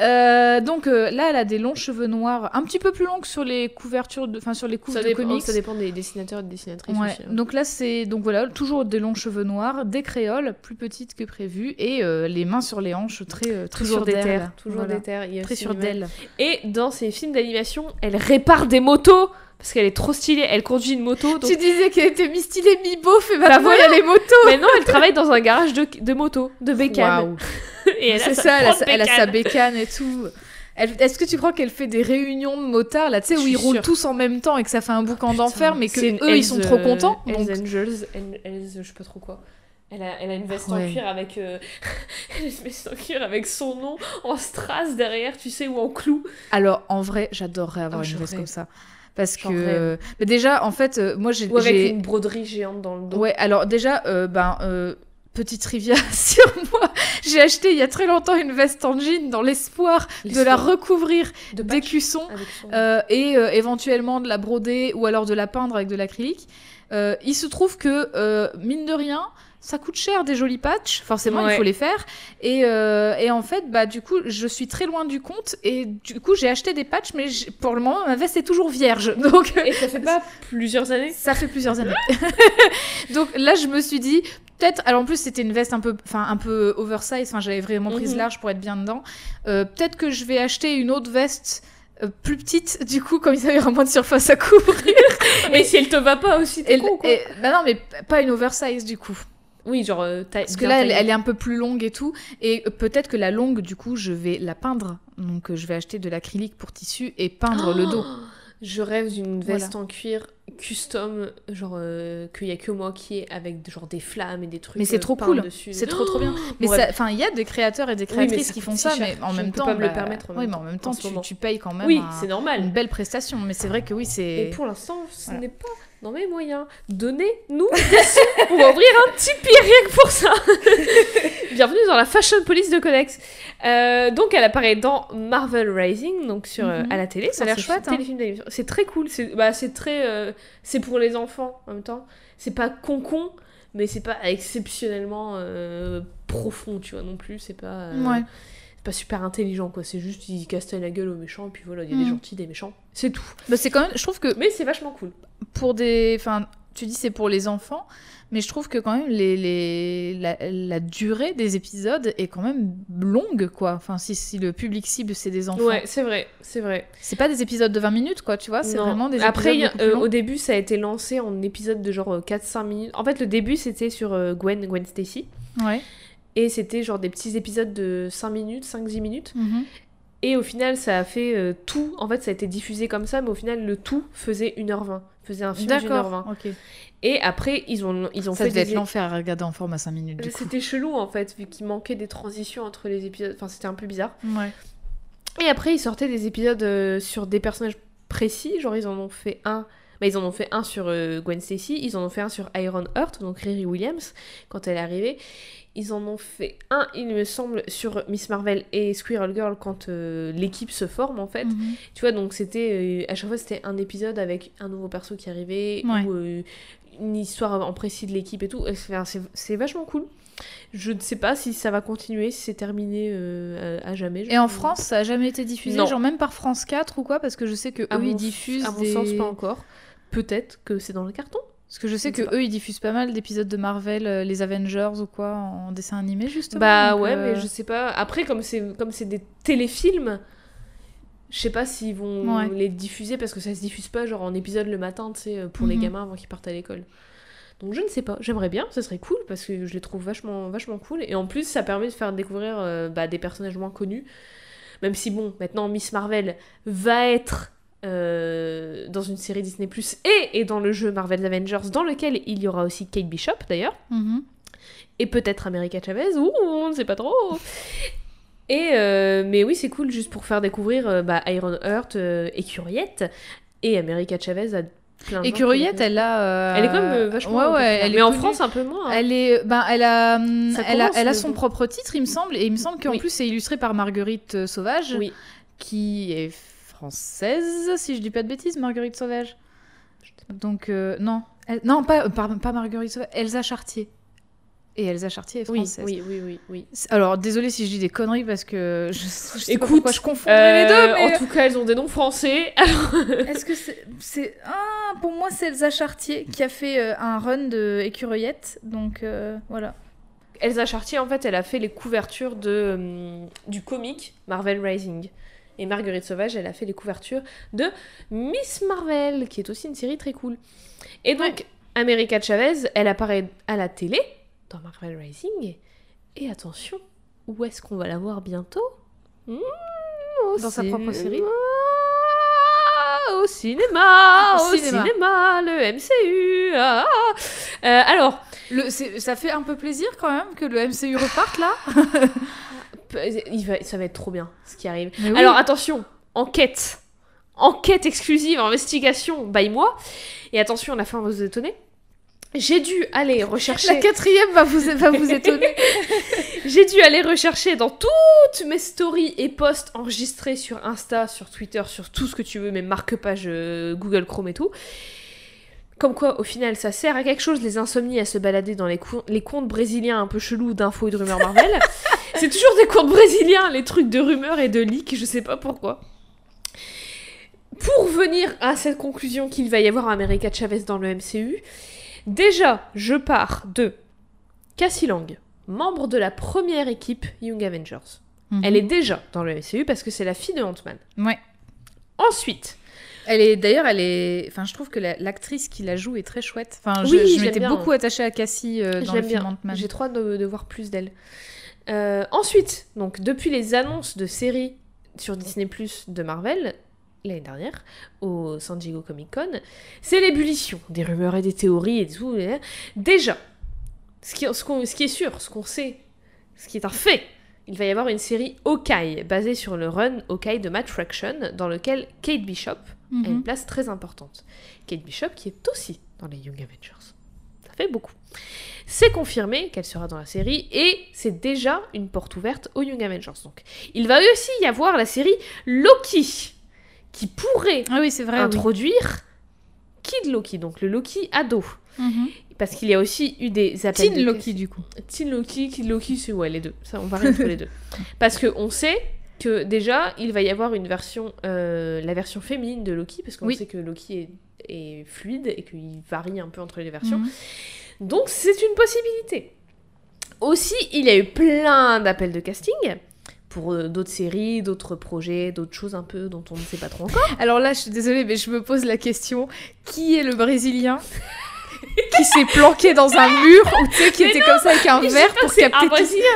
Euh, donc euh, là, elle a des longs cheveux noirs, un petit peu plus longs que sur les couvertures, enfin sur les couves Ça de dépend, comics. ça dépend des dessinateurs et des dessinatrices Ouais. aussi. hein. Donc là, c'est donc voilà, toujours des longs cheveux noirs, des créoles plus petites que prévu et euh, les mains sur les hanches, très très Toujours sur des terres, toujours Voilà. des terres. Très image. d'elle. Et dans ses films d'animation, elle répare des motos parce qu'elle est trop stylée. Elle conduit une moto. Donc... Tu disais qu'elle était mi-stylée, mi-beauf et maintenant voilà. il y a les motos. Maintenant, elle travaille dans un garage de, de moto, de bécane. Waouh. <laughs> Et elle C'est ça, elle a, sa- elle a sa bécane. et tout. Elle- Est-ce que tu crois qu'elle fait des réunions de motards là, tu sais, où ils roulent sûre. tous en même temps et que ça fait un boucan d'enfer, mais que eux ils sont trop euh, contents. Hells donc- Angels, Hells, je sais pas trop quoi. Elle a, elle a une veste Ouais. en cuir avec euh, <laughs> elle a une veste en cuir avec son nom en strass derrière, tu sais, ou en clou. Alors en vrai, j'adorerais avoir Ah, une veste comme ça. Parce que. Mais déjà, en fait, euh, moi j'ai. Ou avec une broderie géante dans le dos. Ouais, alors déjà, euh, ben, euh, petite trivia <laughs> sur moi, j'ai acheté il y a très longtemps une veste en jean dans l'espoir de la recouvrir d'écussons euh, et euh, éventuellement de la broder ou alors de la peindre avec de l'acrylique. Euh, il se trouve que, mine de rien, ça coûte cher des jolis patchs, forcément Ouais. il faut les faire. Et, euh, et en fait, bah, du coup, je suis très loin du compte et du coup j'ai acheté des patchs, mais pour le moment ma veste est toujours vierge. <laughs> Donc Et ça fait pas plusieurs années ça fait plusieurs années. <laughs> Donc là, je me suis dit, peut-être. Alors en plus, c'était une veste un peu, enfin un peu oversize. Enfin, j'avais vraiment prise Mhm. large pour être bien dedans. Euh, peut-être que je vais acheter une autre veste. euh, plus petite, du coup, comme il y avait moins de surface à couvrir. <laughs> Mais si elle te va pas aussi, t'es Et, con, quoi. et- bah non, mais pas une oversize, du coup. Oui, genre euh. Parce que là, elle, elle est un peu plus longue et tout. Et euh, peut-être que la longue, du coup, je vais la peindre. Donc, euh, je vais acheter de l'acrylique pour tissu et peindre le dos. <gasps> Je rêve d'une veste en cuir custom, genre euh, qu'il y a que moi qui ai avec genre des flammes et des trucs. Mais c'est trop cool. C'est trop trop bien. <gasps> Mais enfin, il y a des créateurs et des Oui, créatrices ça qui font ça, cher. mais en Je même temps, pas le bah, permettre en oui, mais en même temps, tu, payes quand même Oui, c'est normal. une belle prestation. Mais c'est vrai que oui, Et c'est. pour l'instant, ce Voilà. n'est pas dans mes moyens. Donnez-nous des sous. On va ouvrir un Tipeee rien que pour ça. <laughs> Bienvenue dans la Fashion Police de Codex. Euh, donc, elle apparaît dans Marvel Rising, donc sur, euh, Mhm. à la télé. Ça a l'air chouette, hein. C'est très cool. C'est bah, très. euh, c'est pour les enfants en même temps. C'est pas con-con, mais c'est pas exceptionnellement profond, tu vois, non plus. C'est pas. Ouais. Pas super intelligent quoi, c'est juste ils castaient la gueule aux méchants et puis voilà, il y a des gentils, des méchants, c'est tout. Bah, c'est quand même. Je trouve que Mais c'est vachement cool. pour des. Enfin, tu dis c'est pour les enfants, mais je trouve que quand même les, les... La, la durée des épisodes est quand même longue, quoi. Enfin, si, si le public cible c'est des enfants, Ouais, c'est vrai, c'est vrai. c'est pas des épisodes de 20 minutes, quoi, tu vois. C'est vraiment des Après, a- épisodes. plus euh, au début, ça a été lancé en épisode de genre euh, 4-5 minutes. En fait, le début, c'était sur euh, Gwen, Gwen Stacy. Ouais. Et c'était genre des petits épisodes de 5 minutes, 5-10 minutes. Mhm. Et au final, ça a fait euh, tout. En fait, ça a été diffusé comme ça, mais au final, le tout faisait 1h20. Faisait un film d'une heure D'accord. 20. Ok. Et après, ils ont, ils ont Ça fait devait des... être l'enfer à regarder en format 5 minutes. C'était chelou en fait, vu qu'il manquait des transitions entre les épisodes. Enfin, c'était un peu bizarre. Ouais. Et après, ils sortaient des épisodes euh, sur des personnages précis. Genre, ils en ont fait un. Bah, ils en ont fait un sur euh, Gwen Stacy, ils en ont fait un sur Iron Heart, donc Riri Williams, quand elle est arrivée. Ils en ont fait un, il me semble, sur Miss Marvel et Squirrel Girl quand euh, l'équipe se forme en fait. Mhm. Tu vois, donc c'était. euh, à chaque fois, c'était un épisode avec un nouveau perso qui arrivait, Ouais. ou euh, une histoire en précis de l'équipe et tout. C'est- vachement cool. Je ne sais pas si ça va continuer, si c'est terminé euh, à, à jamais. Et en France, ça a jamais été diffusé, Non. genre même par France 4 ou quoi Parce que je sais que à eux mon, ils diffusent à mon des... sens, pas encore. Peut-être que c'est dans le carton. Parce que je sais que eux ils diffusent pas mal d'épisodes de Marvel, euh, les Avengers ou quoi, en dessin animé justement. Bah ouais, euh, mais je sais pas. Après, comme c'est comme c'est des téléfilms, Je sais pas s'ils vont Ouais. les diffuser parce que ça se diffuse pas genre en épisode le matin, tu sais, euh, pour les Mhm. gamins avant qu'ils partent à l'école. Donc je ne sais pas, j'aimerais bien, ça serait cool parce que je les trouve vachement, vachement cool. Et en plus, ça permet de faire découvrir euh, bah, des personnages moins connus. Même si, bon, maintenant Miss Marvel va être euh, dans une série Disney Plus et, et dans le jeu Marvel's Avengers, dans lequel il y aura aussi Kate Bishop d'ailleurs Mhm. et peut-être America Chavez, ou on ne sait pas trop. <laughs> Et euh, mais oui, c'est cool juste pour faire découvrir euh, bah, Iron Heart, euh, Écuriette et America Chavez plein gens Et Curiette, elle a. euh. Elle est quand même vachement. Ouais, ouais. populaire. Elle est mais en connue. France un peu moins. hein. Elle est, ben, elle a, hum, elle a, elle a son propre titre, il me semble, et il me semble qu'en Oui. plus c'est illustré par Marguerite Sauvage, Oui. qui est française, si je dis pas de bêtises, Marguerite Sauvage. Donc euh, non, Elle- non pas, euh, pardon, pas Marguerite Sauvage, Elsa Chartier. Et Elsa Chartier est française. oui, oui, oui, oui. Alors désolée si je dis des conneries parce que je, je sais pas Écoute, pourquoi je confondrais les deux. Euh, Mais... En tout cas, elles ont des noms français. <laughs> Est-ce que c'est. Ah, pour moi c'est Elsa Chartier qui a fait euh, un run de écureuillette, donc euh, voilà. Elsa Chartier, en fait, elle a fait les couvertures de, hum, du comic Marvel Rising. Et Marguerite Sauvage, elle a fait les couvertures de Miss Marvel, qui est aussi une série très cool. Et donc, America Chavez, elle apparaît à la télé dans Marvel Rising. Et attention, où est-ce qu'on va la voir bientôt? Mmh, au Dans sa propre série Au cinéma, Au au, cinéma. cinéma. le MCU. ah, ah. Euh, alors, Le, ça fait un peu plaisir quand même que le MCU reparte là. <laughs> il va, ça va être trop bien ce qui arrive. Oui. Alors attention, enquête. Enquête exclusive, investigation, by moi. Et attention, à la fin, on va vous étonner. J'ai dû aller la rechercher. quatrième va vous, va vous <laughs> étonner. J'ai dû aller rechercher dans toutes mes stories et posts enregistrés sur Insta, sur Twitter, sur tout ce que tu veux, mes marque-pages euh, Google Chrome et tout. Comme quoi, au final, ça sert à quelque chose, les insomnies, à se balader dans les, les comptes brésiliens un peu chelous d'infos et de rumeurs Marvel. <laughs> C'est toujours des comptes brésiliens, les trucs de rumeurs et de leaks, je sais pas pourquoi. Pour venir à cette conclusion qu'il va y avoir America Chavez dans le MCU, déjà, je pars de Cassie Lang, membre de la première équipe Young Avengers. Elle est déjà dans le MCU parce que c'est la fille de Ant-Man. Ouais. Ensuite, Elle est d'ailleurs, elle est. Enfin, je trouve que la- l'actrice qui la joue est très chouette. Enfin, je, Oui, je m'étais beaucoup attachée à Cassie euh, dans le film. Ant-Man. J'ai trop hâte de, de voir plus d'elle. Euh, ensuite, donc depuis les annonces de séries sur Disney Plus de Marvel l'année dernière au San Diego Comic Con, c'est l'ébullition des rumeurs et des théories et tout. Déjà, ce qui, ce, qu'on- ce qui est sûr, ce qu'on sait, ce qui est un fait, il va y avoir une série Hawkeye basée sur le run Hawkeye de Matt Fraction dans lequel Kate Bishop a une Mhm. place très importante. Kate Bishop qui est aussi dans les Young Avengers. Ça fait beaucoup. C'est confirmé qu'elle sera dans la série et c'est déjà une porte ouverte aux Young Avengers. Donc, il va aussi y avoir la série Loki qui pourrait Ah oui, oui. introduire Kid Loki, donc le Loki ado. Mhm. Parce qu'il y a aussi eu des appels Teen de Loki, du coup. Teen Loki, Kid Loki, c'est ouais les deux. Ça, on varie entre les deux. <laughs> Parce que on sait que déjà il va y avoir une version, euh, la version féminine de Loki, parce qu'on Oui. sait que Loki est, est fluide et qu'il varie un peu entre les versions. Mhm. Donc c'est une possibilité. Aussi, il y a eu plein d'appels de casting pour euh, d'autres séries, d'autres projets, d'autres choses un peu dont on ne sait pas trop encore. Alors là, je suis désolée, mais je me pose la question qui est le Brésilien? <laughs> qui s'est planqué dans un mur ou tu sais qui était comme ça avec un verre pour capter un tout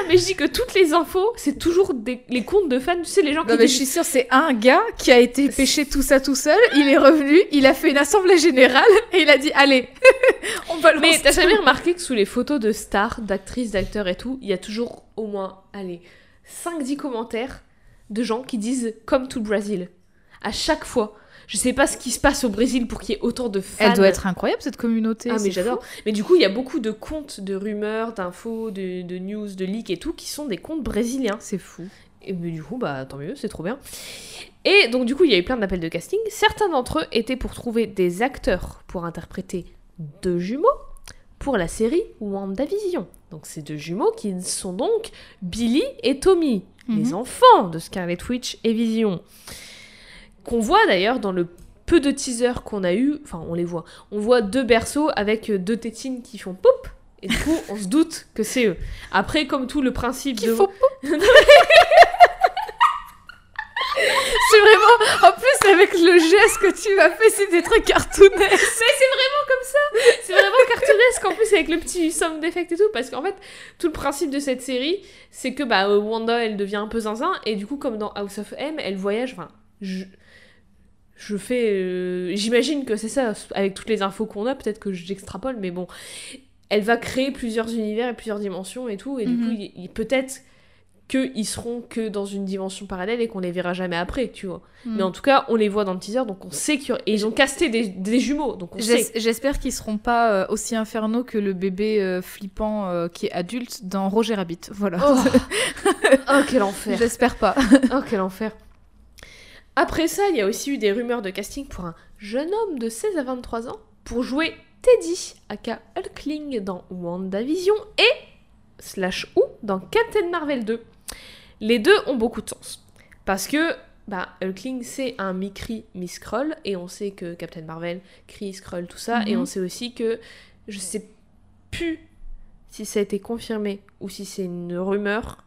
mais je dis que toutes les infos, c'est toujours des, les comptes de fans, tu sais, les gens qui Non mais je suis sûre c'est un gars qui a été pêché tout ça tout seul, il est revenu, il a fait une assemblée générale et il a dit allez, <laughs> on va le Mais t'as jamais remarqué que sous les photos de stars, d'actrices, d'acteurs et tout, il y a toujours au moins, allez, 5-10 commentaires de gens qui disent comme tout le Brésil. À chaque fois. Je sais pas ce qui se passe au Brésil pour qu'il y ait autant de fans. Elle doit être incroyable cette communauté. Ah mais j'adore. Mais du coup, il y a beaucoup de comptes de rumeurs, d'infos, de, de news, de leaks et tout qui sont des comptes brésiliens. C'est fou. Et mais du coup, bah tant mieux, c'est trop bien. Et donc du coup, il y a eu plein d'appels de casting. Certains d'entre eux étaient pour trouver des acteurs pour interpréter deux jumeaux pour la série WandaVision. Donc ces deux jumeaux qui sont donc Billy et Tommy, les Mhm. enfants de Scarlet Witch et Vision. Qu'on voit d'ailleurs dans le peu de teasers qu'on a eu, enfin on les voit, on voit deux berceaux avec euh, deux tétines qui font pop, et du coup on se doute que c'est eux. Après, comme tout le principe Qui de... faut <laughs> C'est vraiment En plus, avec le geste que tu m'as fait, c'était très cartoonesque. C'est vraiment cartoonesque en plus avec le petit sound d'effect et tout parce qu'en fait tout le principe de cette série c'est que bah Wanda elle devient un peu zinzin et du coup comme dans House of M elle voyage enfin je je fais euh, j'imagine que c'est ça avec toutes les infos qu'on a peut-être que j'extrapole mais bon elle va créer plusieurs univers et plusieurs dimensions et tout et du Mhm. coup il- il- peut-être qu'ils seront que dans une dimension parallèle et qu'on les verra jamais après tu vois Mm. mais en tout cas on les voit dans le teaser donc on sait qu'ils et ils ont casté des, des jumeaux donc on sait J'es- J'espère qu'ils seront pas euh, aussi infernaux que le bébé euh, flippant euh, qui est adulte dans Roger Rabbit. Voilà. Oh, <laughs> oh quel enfer. J'espère pas. Oh quel enfer. Après ça, il y a aussi eu des rumeurs de casting pour un jeune homme de 16 à 23 ans pour jouer Teddy, aka Hulkling dans WandaVision et slash ou dans Captain Marvel 2. Les deux ont beaucoup de sens. Parce que bah, Hulkling c'est un mi-Kree, mi-Skrull et on sait que Captain Marvel, Kree, Skrull, tout ça. Et Mhm. on sait aussi que je sais plus si ça a été confirmé ou si c'est une rumeur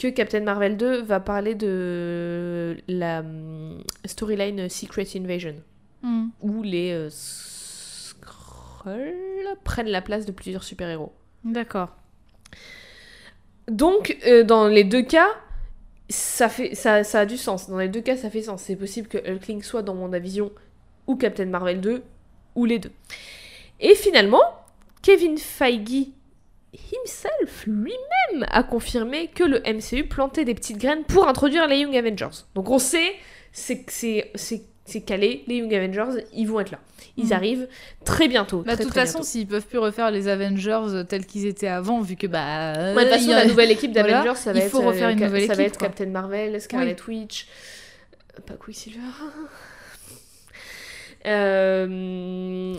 que Captain Marvel 2 va parler de la hum, storyline Secret Invasion, Mm. où les euh, Skrulls prennent la place de plusieurs super-héros. D'accord. Donc, euh, dans les deux cas, ça, fait, ça, ça a du sens. Dans les deux cas, ça fait sens. C'est possible que Hulkling soit dans WandaVision ou Captain Marvel 2, ou les deux. Et finalement, Kevin Feige himself, lui-même, a confirmé que le MCU plantait des petites graines pour introduire les Young Avengers. Donc on sait, c'est calé, les Young Avengers, ils vont être là. Ils Mhm. arrivent très bientôt. Bah, de toute façon, s'ils peuvent plus refaire les Avengers euh, tels qu'ils étaient avant, vu que bah. euh, Ouais, de toute façon, a- la nouvelle équipe <laughs> Voilà, d'Avengers, ça va il être, faut refaire euh, une Ca- nouvelle ça va être quoi. Captain Marvel, Scarlet Witch, euh, pas Quicksilver, euh,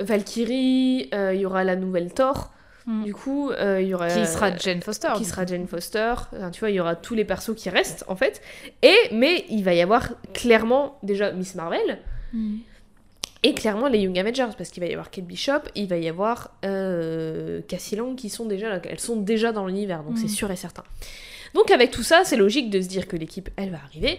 Valkyrie, euh, il y aura la nouvelle Thor. Mm. Du coup, euh, il y aura Qui sera Jane Foster. qui sera. Jane Foster. Enfin, tu vois, il y aura tous les persos qui restent en fait. Et mais il va y avoir clairement déjà Miss Marvel. Mm. Et clairement les Young Avengers, parce qu'il va y avoir Kate Bishop, il va y avoir euh, Cassie Lang qui sont déjà là, elles sont déjà dans l'univers, donc Mm. c'est sûr et certain. Donc avec tout ça, c'est logique de se dire que l'équipe, elle va arriver.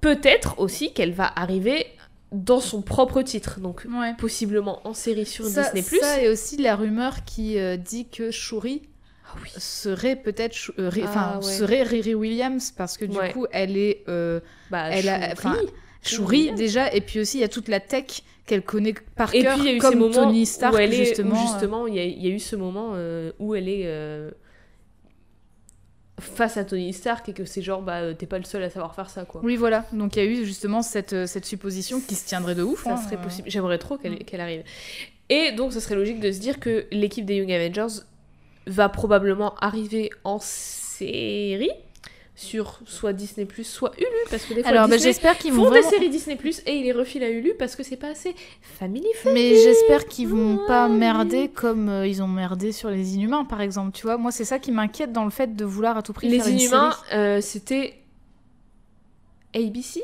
Peut-être aussi qu'elle va arriver dans son propre titre, donc Ouais. possiblement en série sur Ça, Disney+. ça et aussi la rumeur qui euh, dit que Shuri Ah oui. serait peut-être euh, Ah, ouais. serait Riri Williams parce que du Ouais. coup elle est euh, Bah, Elle a- Shuri. enfin, Shuri déjà et puis aussi il y a toute la tech qu'elle connaît par Et cœur puis il y a eu comme ces moments Tony Stark où elle est, justement. où euh, justement il y, a- il y a eu ce moment euh, où elle est euh, face à Tony Stark et que c'est genre bah euh, t'es pas le seul à savoir faire ça quoi. Oui voilà donc il y a eu justement cette, euh, cette supposition qui se tiendrait de ouf. Ça hein, serait euh. possible. J'aimerais trop qu'elle qu'elle arrive. Et donc, ce serait logique de se dire que l'équipe des Young Avengers va probablement arriver en série sur soit Disney+, soit Hulu, parce que des fois Alors bah, j'espère qu'ils font vont des vraiment... séries Disney+, et ils les refilent à Hulu parce que c'est pas assez family Mais j'espère qu'ils vont pas merder comme euh, ils ont merdé sur les Inhumains par exemple. Tu vois moi c'est ça qui m'inquiète dans le fait de vouloir à tout prix Les faire une Inhumains, série. euh, c'était ABC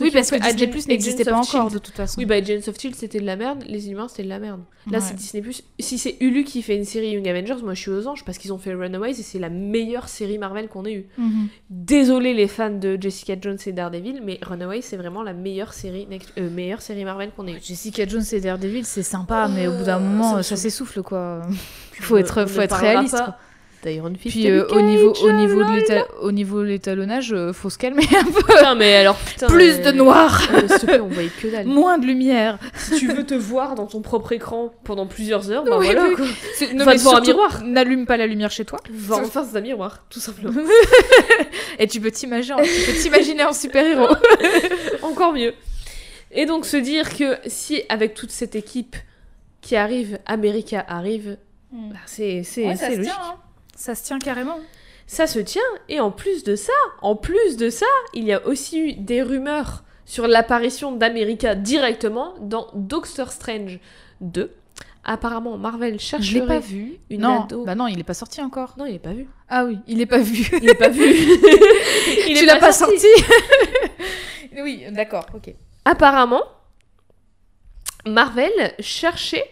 Oui parce que Disney Plus n'existait pas encore Shield. de toute façon. Oui, bah Agents of Shield c'était de la merde, les Inhumains c'était de la merde. Là Ouais. c'est Disney+. Si c'est Hulu qui fait une série Young Avengers, moi je suis aux anges parce qu'ils ont fait Runaways et c'est la meilleure série Marvel qu'on ait eue. Mhm. Désolé les fans de Jessica Jones et Daredevil, mais Runaways c'est vraiment la meilleure série, next- euh, meilleure série Marvel qu'on ait eue. Jessica Jones et Daredevil c'est sympa mais au bout d'un Euh, moment ça s'essouffle quoi. On faut être faut être réaliste. quoi. d'Iron Fist. Puis euh, au niveau au niveau de au niveau de l'étalonnage euh, faut se calmer un peu. Putain, mais alors putain. Plus de noir, <laughs> euh, S'il te plaît, on voyait que dalle. moins de lumière. si tu veux te voir dans ton propre écran pendant plusieurs heures, bah Oui, voilà oui. quoi. C'est- Va devant un miroir. N'allume pas la lumière chez toi. Va en face d'un miroir, tout simplement. <laughs> Et tu peux t'imaginer, tu peux t'imaginer en super-héros. <laughs> Encore mieux. Et donc se dire que si avec toute cette équipe qui arrive, America arrive, bah, c'est c'est- c'est logique. hein. Ça se tient carrément. Ça se tient. Et en plus de ça, en plus de ça, il y a aussi eu des rumeurs sur l'apparition d'America directement dans Doctor Strange 2. Apparemment, Marvel chercherait... Je l'ai pas vu. une non, ado. bah non, il est pas sorti encore. Non, il est pas vu. Ah oui, il est pas vu. Il est pas vu. <laughs> il tu l'as pas sorti. <laughs> oui, d'accord, ok. Apparemment, Marvel cherchait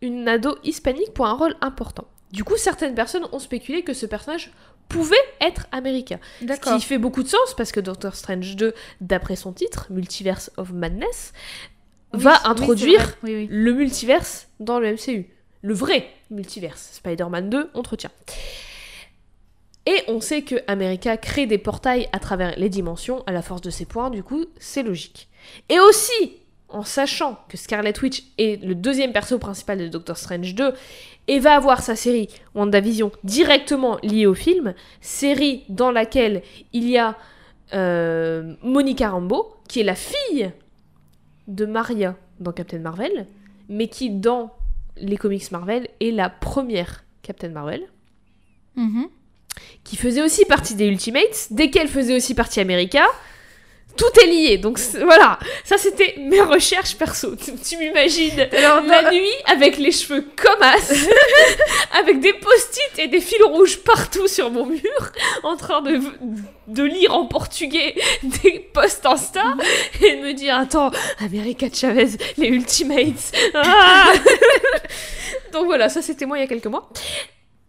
une ado hispanique pour un rôle important. Du coup, certaines personnes ont spéculé que ce personnage pouvait être America. Ce qui fait beaucoup de sens parce que Doctor Strange 2, d'après son titre, Multiverse of Madness, Oui, va introduire vrai. Oui, oui. le multiverse dans le MCU. Le vrai multiverse. Spider-Man 2, entretien. Et on sait que America crée des portails à travers les dimensions à la force de ses points, du coup, c'est logique. Et aussi, en sachant que Scarlet Witch est le deuxième perso principal de Doctor Strange 2 et va avoir sa série WandaVision directement liée au film, série dans laquelle il y a euh, Monica Rambeau, qui est la fille de Maria dans Captain Marvel, mais qui dans les comics Marvel est la première Captain Marvel, Mhm. qui faisait aussi partie des Ultimates, desquels faisait aussi partie America. Tout est lié, donc voilà. Ça, c'était mes recherches perso. Tu, tu m'imagines Alors, la nuit avec les cheveux comme as, <laughs> avec des post-it et des fils rouges partout sur mon mur, en train de, de lire en portugais <laughs> des posts Insta et de me dire Attends, America Chavez, les Ultimates. Ah <laughs> Donc voilà, ça c'était moi il y a quelques mois.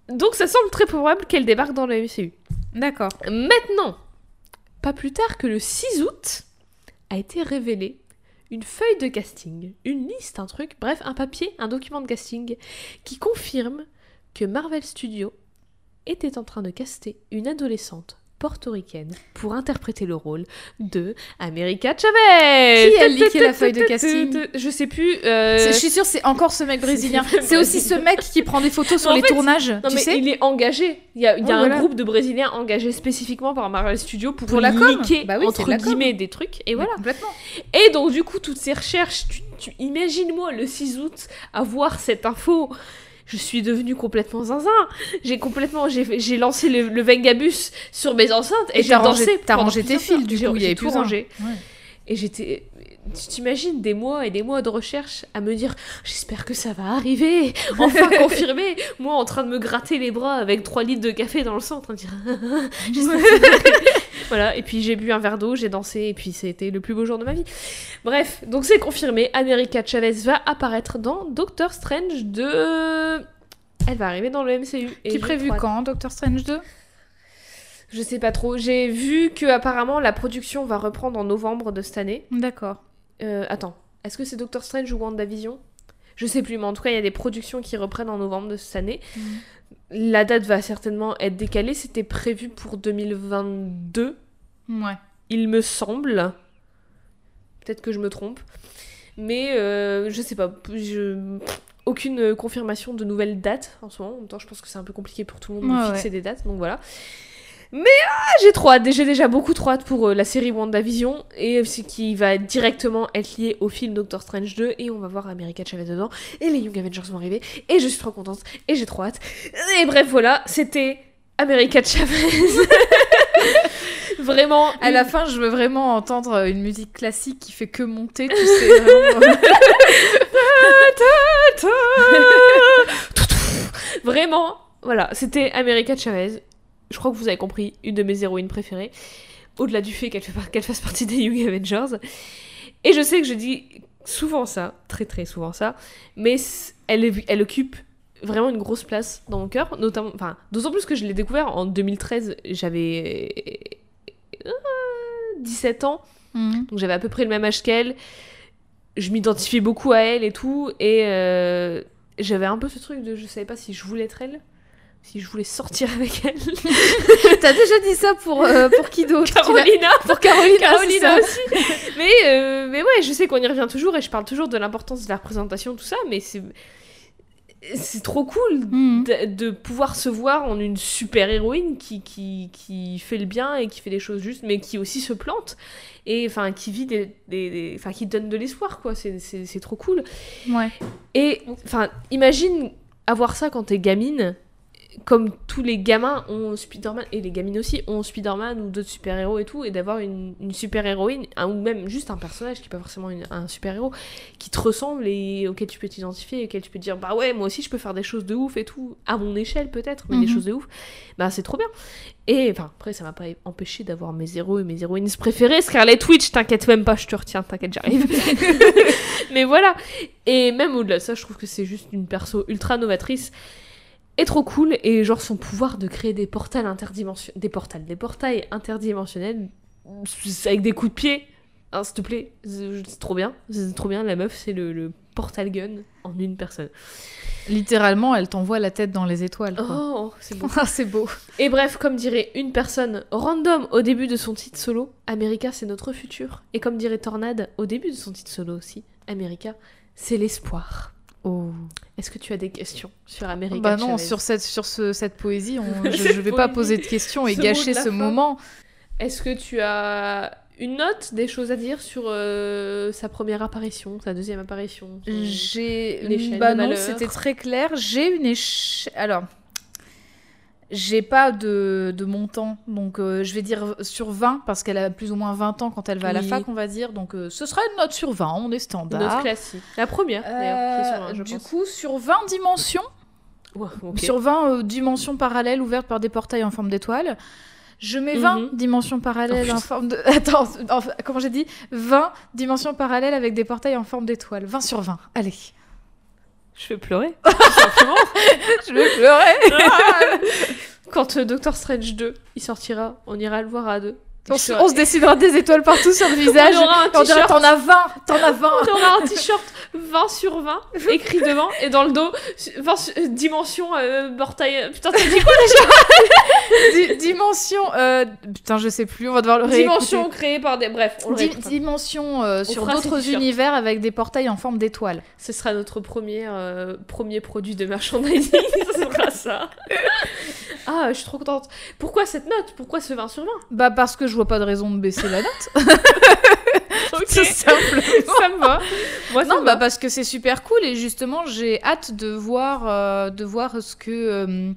Donc ça semble très probable qu'elle débarque dans le MCU. D'accord. Maintenant, pas plus tard que le 6 août, a été révélée une feuille de casting, une liste, un truc, bref, un papier, un document de casting qui confirme que Marvel Studios était en train de caster une adolescente portoricaine pour interpréter le rôle de America Chavez. Qui a leaké la feuille de casting Je sais plus. euh, C'est- Je suis sûre, c'est encore ce mec brésilien. C'est aussi ce mec qui prend des photos <laughs> sur les fait, tournages. Non tu mais sais il est engagé. Il y a, il y a Ouais, un voilà. groupe de Brésiliens engagés spécifiquement par Marvel Studios pour, Pour la leaker Bah entre guillemets des trucs. Et voilà. Complètement. Et donc du coup toutes ces recherches, tu, tu imagines-moi le 6 août avoir cette info. Je suis devenue complètement zinzin. J'ai complètement, j'ai lancé le, le Vengabus sur mes enceintes et, Et j'ai dansé. t'as rangé tes fils, du coup, il y J'ai avait tout rangé. Ouais. Et j'étais. Tu t'imagines des mois et des mois de recherche à me dire j'espère que ça va arriver, enfin <laughs> confirmé. Moi en train de me gratter les bras avec 3 litres de café dans le sang, en train de dire j'espère que ça va arriver. <laughs> Voilà, et puis j'ai bu un verre d'eau, j'ai dansé, et puis c'était le plus beau jour de ma vie. Bref, donc c'est confirmé, America Chavez va apparaître dans Doctor Strange 2. Elle va arriver dans le MCU. et Qui est prévu quand, Doctor Strange 2 Je sais pas trop. J'ai vu que apparemment la production va reprendre en novembre de cette année. D'accord. Euh, attends, est-ce que c'est Doctor Strange ou WandaVision? Je sais plus, mais en tout cas, il y a des productions qui reprennent en novembre de cette année. La date va certainement être décalée. C'était prévu pour 2022, Ouais. il me semble. Peut-être que je me trompe. Mais euh, je sais pas. Je... Aucune confirmation de nouvelles dates en ce moment. En même temps, je pense que c'est un peu compliqué pour tout le monde de Ouais, fixer des dates. Donc voilà. Mais ah, j'ai trop hâte. J'ai déjà beaucoup trop hâte pour euh, la série WandaVision. Et c'est qui va directement être lié au film Doctor Strange 2. Et on va voir America Chavez dedans. Et les Young Avengers vont arriver. Et je suis trop contente. Et j'ai trop hâte. Et bref, voilà. C'était America Chavez. <laughs> Vraiment. À la fin, je veux vraiment entendre une musique classique qui fait que monter, tu sais. vraiment. <laughs> Vraiment, voilà, c'était America Chavez. Je crois que vous avez compris, une de mes héroïnes préférées. Au-delà du fait qu'elle fasse partie des Young Avengers. Et je sais que je dis souvent ça, très très souvent ça, mais elle, occupe vraiment une grosse place dans mon cœur, notamment, enfin, d'autant plus que je l'ai découvert en 2013, j'avais euh, 17 ans, Mhm. donc j'avais à peu près le même âge qu'elle. Je m'identifiais beaucoup à elle et tout. Et euh, j'avais un peu ce truc de je savais pas si je voulais être elle, si je voulais sortir avec elle. <laughs> T'as déjà dit ça pour, euh, pour qui d'autre Carolina Pour Carolina, aussi <laughs> mais, euh, mais ouais, je sais qu'on y revient toujours et je parle toujours de l'importance de la représentation, tout ça, mais c'est. C'est trop cool Mhm. de, de pouvoir se voir en une super héroïne qui, qui, qui fait le bien et qui fait des choses justes, mais qui aussi se plante et enfin qui vit des, des- des- enfin qui donne de l'espoir quoi. C'est trop cool. Ouais. Et enfin, imagine avoir ça quand t'es gamine, comme tous les gamins ont Spider-Man, et les gamines aussi ont Spider-Man ou d'autres super-héros et tout, et d'avoir une, une super-héroïne, un- ou même juste un personnage qui n'est pas forcément une- un super-héros, qui te ressemble et auquel tu peux t'identifier, et auquel tu peux te dire, bah ouais, moi aussi je peux faire des choses de ouf et tout, à mon échelle peut-être, mais des Mhm. choses de ouf, bah c'est trop bien. Et enfin, après, ça m'a pas empêché d'avoir mes héros et mes héroïnes préférées. Scarlet Witch, t'inquiète même pas, je te retiens, t'inquiète, j'arrive. <laughs> mais voilà. Et même au-delà de ça, je trouve que c'est juste une perso ultra novatrice. Est trop cool et genre son pouvoir de créer des portals interdimensionnels, des portals, des portails interdimensionnels avec des coups de pied. Hein, s'il te plaît, c'est trop bien, c'est trop bien. La meuf, c'est le, le portal gun en une personne. Littéralement, elle t'envoie la tête dans les étoiles. quoi. Oh, c'est beau. <laughs> C'est beau. Et bref, comme dirait une personne random au début de son titre solo, America c'est notre futur. Et comme dirait Tornade au début de son titre solo aussi, America c'est l'espoir. Oh. Est-ce que tu as des questions sur America Bah non, Chavez sur cette, sur ce- cette poésie, on- <laughs> je, je vais pas poser de questions et ce gâcher ce fin. moment. Est-ce que tu as une note, des choses à dire sur euh, sa première apparition, sa deuxième apparition J'ai. Bah non, c'était très clair. J'ai une échelle. Alors. J'ai pas de, de montant, donc euh, je vais dire sur 20, parce qu'elle a plus ou moins 20 ans quand elle va à la Oui. fac, on va dire. Donc euh, ce sera une note sur 20, on est Note standard. classique. La première, d'ailleurs, Euh, je du pense. coup, sur 20 dimensions, Ouais, ok. sur 20 euh, dimensions parallèles ouvertes par des portails en forme d'étoile, je mets 20 Mhm. dimensions parallèles Oh, en putain. forme de... <laughs> Attends, en- comment j'ai dit? 20 dimensions parallèles avec des portails en forme d'étoile. 20 sur 20, allez. Je vais pleurer. <laughs> simplement. Je vais pleurer Quand euh, Doctor Strange 2 il sortira, on ira le voir à deux. On, se- serai- on se décidera des étoiles partout sur le <laughs> visage. On aura un On t'en as 20, t'en as 20. <laughs> On aura un t-shirt 20 sur 20 écrit devant et dans le dos 20 su- euh, dimension euh. Putain, t'as dit quoi <laughs> Di- dimension, euh, putain je sais plus, on va devoir le réécouter. Dimension créée par des. Bref, on Di- réécoutera. dimension euh, sur d'autres univers avec des portails en forme d'étoile. Ce sera notre premier, euh, premier produit de merchandising. Ce sera ça. Ah, je suis trop contente. Pourquoi cette note? Pourquoi ce 20 sur 20 Bah parce que je vois pas de raison de baisser la note. <laughs> <laughs> Ok, Tout simplement. <laughs> ça me va. Moi, ça Non, me bah va. parce que c'est super cool et justement j'ai hâte de voir, euh, de voir ce que. euh,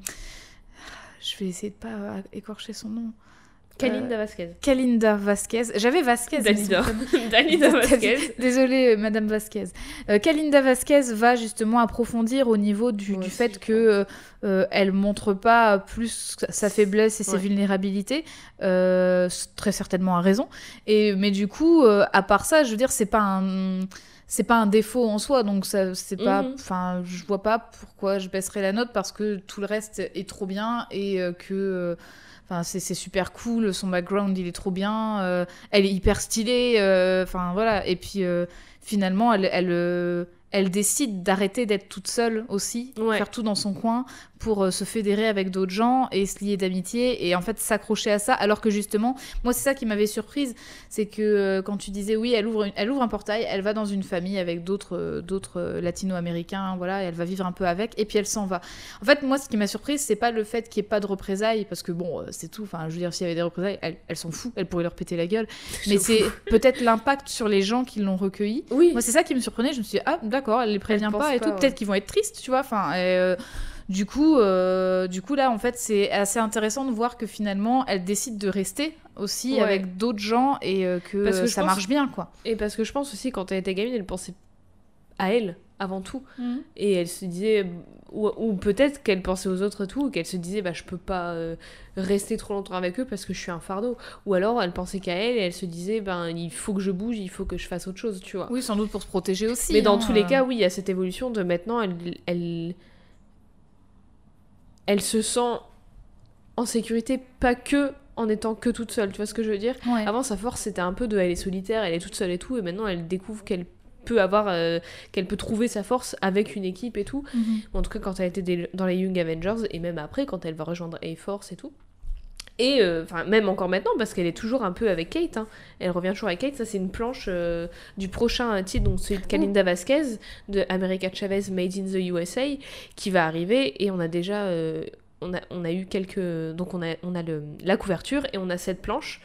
je vais essayer de pas écorcher son nom. Kalinda Vasquez. Kalinda Vasquez. J'avais Vasquez. Dalida. <laughs> Dalida <laughs> Vasquez. Désolée, euh, Madame Vasquez. Euh, Kalinda Vasquez va justement approfondir au niveau du, fait que euh, euh, elle montre pas plus sa faiblesse et ses Ouais. vulnérabilités, euh, très certainement à raison. Et mais du coup, euh, à part ça, je veux dire, c'est pas un c'est pas un défaut en soi, donc ça c'est pas, Mhm. enfin, je vois pas pourquoi je baisserais la note parce que tout le reste est trop bien et euh, que euh, C'est super cool, son background il est trop bien, euh, elle est hyper stylée, euh, enfin voilà. Et puis euh, finalement, elle, elle décide d'arrêter d'être toute seule aussi, Ouais. faire tout dans son coin pour euh, se fédérer avec d'autres gens et se lier d'amitié et en fait s'accrocher à ça. Alors que justement, moi c'est ça qui m'avait surprise, c'est que euh, quand tu disais oui, elle ouvre, une- elle ouvre un portail, elle va dans une famille avec d'autres euh, d'autres euh, latino-américains, voilà, et elle va vivre un peu avec et puis elle s'en va. En fait, moi, ce qui m'a surprise, c'est pas le fait qu'il n'y ait pas de représailles, parce que bon, c'est tout. Enfin, je veux dire, s'il y avait des représailles, elle, elle s'en fout, elle pourrait leur péter la gueule. <laughs> Mais c'est peut-être l'impact sur les gens qui l'ont recueilli. Oui. Moi, c'est ça qui me surprenait. Je me suis dit, ah, d'accord, elle les prévient Elle pas et pas, tout. ouais. Peut-être qu'ils vont être tristes, tu vois. Enfin, euh, du coup, euh, du coup, là, en fait, c'est assez intéressant de voir que finalement, elle décide de rester aussi Ouais. avec d'autres gens et euh, que, Parce que je ça pense- marche bien, quoi. Et parce que je pense aussi, quand elle était gamine, elle pensait à elle avant tout. Et elle se disait, ou, ou peut-être qu'elle pensait aux autres et tout, ou qu'elle se disait, bah je peux pas euh, rester trop longtemps avec eux parce que je suis un fardeau. Ou alors elle pensait qu'à elle et elle se disait, ben il faut que je bouge, il faut que je fasse autre chose, tu vois. Oui, sans doute pour se protéger aussi. Mais dans hein, tous les cas, oui, il y a cette évolution de maintenant, elle, elle, elle se sent en sécurité, pas que en étant que toute seule, tu vois ce que je veux dire? Ouais. Avant, sa force, c'était un peu de elle est solitaire, elle est toute seule et tout, et maintenant, elle découvre qu'elle peut avoir, euh, qu'elle peut trouver sa force avec une équipe et tout. Mhm. En tout cas, quand elle était des- dans les Young Avengers, et même après, quand elle va rejoindre A-Force et tout. Et euh, même encore maintenant, parce qu'elle est toujours un peu avec Kate. hein. Elle revient toujours avec Kate. Ça, c'est une planche euh, du prochain titre, donc celui de Kalinda Vasquez, de America Chavez Made in the USA, qui va arriver. Et on a déjà. on, a, on a eu quelques. Donc, on a, on a le, la couverture et on a cette planche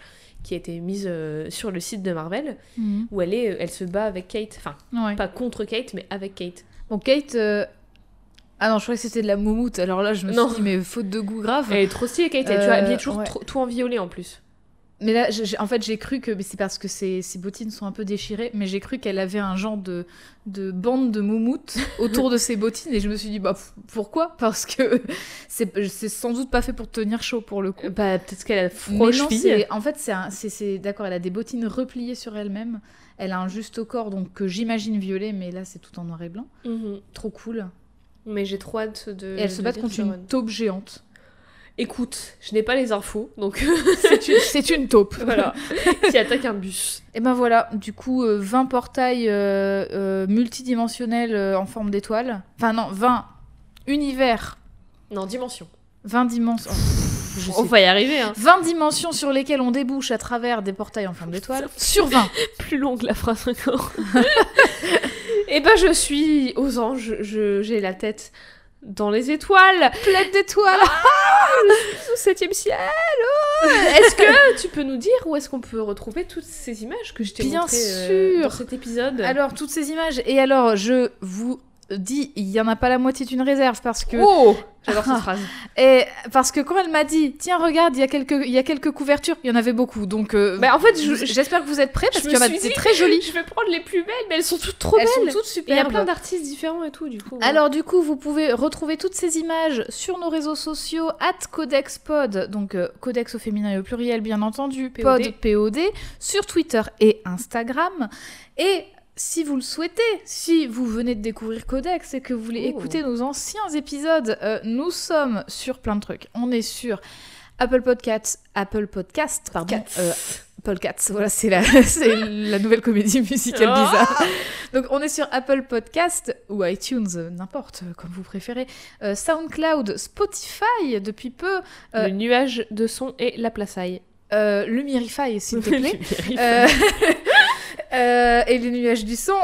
qui a été mise euh, sur le site de Marvel, Mhm. où elle, est, elle se bat avec Kate. Enfin, Ouais. pas contre Kate, mais avec Kate. Bon, Kate. euh, Ah non, je croyais que c'était de la moumoute. Alors là, je me Non. suis dit, mais faute de goût grave. Elle est trop stylée, Kate. Elle Euh, tu vois, toujours ouais. trop- tout en violet en plus. Mais là, en fait, j'ai cru que c'est parce que ses, ses bottines sont un peu déchirées, mais j'ai cru qu'elle avait un genre de, de bande de moumoute <laughs> autour de ses bottines, et je me suis dit, bah pourquoi? Parce que <laughs> c'est sans doute pas fait pour tenir chaud pour le coup. Bah, peut-être qu'elle a c'est- en fait, c'est d'accord, elle a des bottines repliées sur elle-même, elle a un juste au corps, donc que j'imagine violet, mais là, c'est tout en noir et blanc. Mhm. Trop cool. Mais j'ai trop hâte de. Et elles se lire contre une taupe géante. Écoute, je n'ai pas les infos, donc <laughs> C'est une, taupe. <laughs> voilà. qui attaque un bus. Et ben voilà, du coup, euh, 20 portails euh, euh, multidimensionnels euh, en forme d'étoile. Enfin non, 20 univers, Non, dimension. 20 dimensions. On va y arriver, hein. 20 dimensions sur lesquelles on débouche à travers des portails en forme d'étoile. Sur 20. <laughs> Plus longue la phrase encore. Et ben je suis aux anges, je- j'ai la tête dans les étoiles, Pleine d'étoiles. au septième ciel. oh. Est-ce que tu peux nous dire où est-ce qu'on peut retrouver toutes ces images que je t'ai montrées euh, sûr. dans cet épisode? Alors, toutes ces images. Et alors, je vous dis, il y en a pas la moitié d'une réserve parce que. Oh <laughs> J'adore cette phrase. <laughs> Et parce que quand elle m'a dit, tiens, regarde, il y, a quelques- il y a quelques couvertures, il y en avait beaucoup. Donc, euh, Bah, en fait, j'espère que vous êtes prêts parce qu'il y en a dit, très joli. Je vais prendre les plus belles, mais elles sont toutes trop Elles belles. sont toutes Et il y a plein d'artistes différents et tout, du coup. Alors du coup, vous pouvez retrouver toutes ces images sur nos réseaux sociaux at codexpod, donc euh, codex au féminin et au pluriel bien entendu, POD. pod POD, sur Twitter et Instagram. Et si vous le souhaitez, si vous venez de découvrir Codex et que vous voulez Oh. écouter nos anciens épisodes, euh, nous sommes sur plein de trucs. On est sur Apple Podcasts, Apple Podcast, pardon, Cats. euh, Podcasts, voilà, <laughs> c'est la, nouvelle comédie musicale Ah bizarre. Donc on est sur Apple Podcast ou iTunes, euh, n'importe, comme vous préférez. Euh, SoundCloud, Spotify depuis peu, Le nuage de son et la plaçaille. euh, le Mirify s'il te <laughs> plaît. Euh, <laughs> et les nuages du son.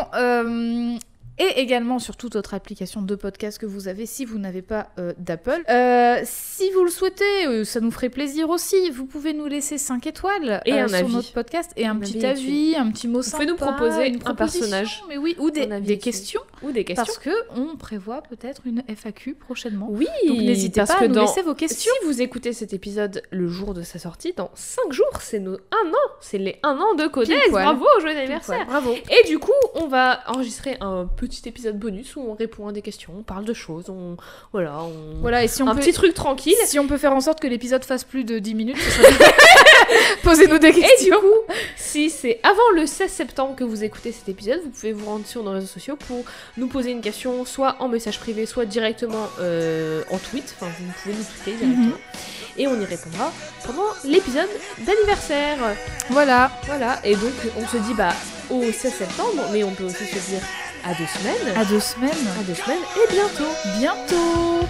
Et également sur toute autre application de podcast que vous avez si vous n'avez pas euh, d'Apple. Euh, si vous le souhaitez, euh, ça nous ferait plaisir aussi. Vous pouvez nous laisser 5 étoiles Et un sur avis. notre podcast et un, Un petit avis avis, un petit mot Vous sympa. pouvez nous proposer une un personnage. Mais oui, ou des, questions. Ou des questions. Parce que on prévoit peut-être une FAQ prochainement. Oui, Donc n'hésitez pas à nous dans... laisser vos questions. Si vous écoutez cet épisode le jour de sa sortie, dans 5 jours, c'est nos 1 an. C'est les 1 an de Codex. Bravo, joyeux anniversaire. Bravo. Et du coup, on va enregistrer un petit épisode bonus où on répond à des questions, on parle de choses, on voilà, on Voilà, et si on un peut... petit truc tranquille. Si on peut faire en sorte que l'épisode fasse plus de 10 minutes, serait- <laughs> posez-nous des Et du questions. coup, si c'est avant le 16 septembre que vous écoutez cet épisode, vous pouvez vous rendre sur nos réseaux sociaux pour nous poser une question, soit en message privé, soit directement euh, en tweet. Enfin, vous pouvez nous tweeter directement. Et on y répondra pendant l'épisode d'anniversaire. Voilà. Voilà, et donc on se dit bah au 16 septembre, mais on peut aussi se dire à deux semaines. À deux semaines. À deux semaines et bientôt. Bientôt.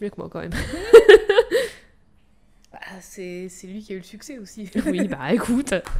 Mieux que moi quand même. <laughs> Bah, c'est c'est lui qui a eu le succès aussi. oui, bah écoute. <laughs>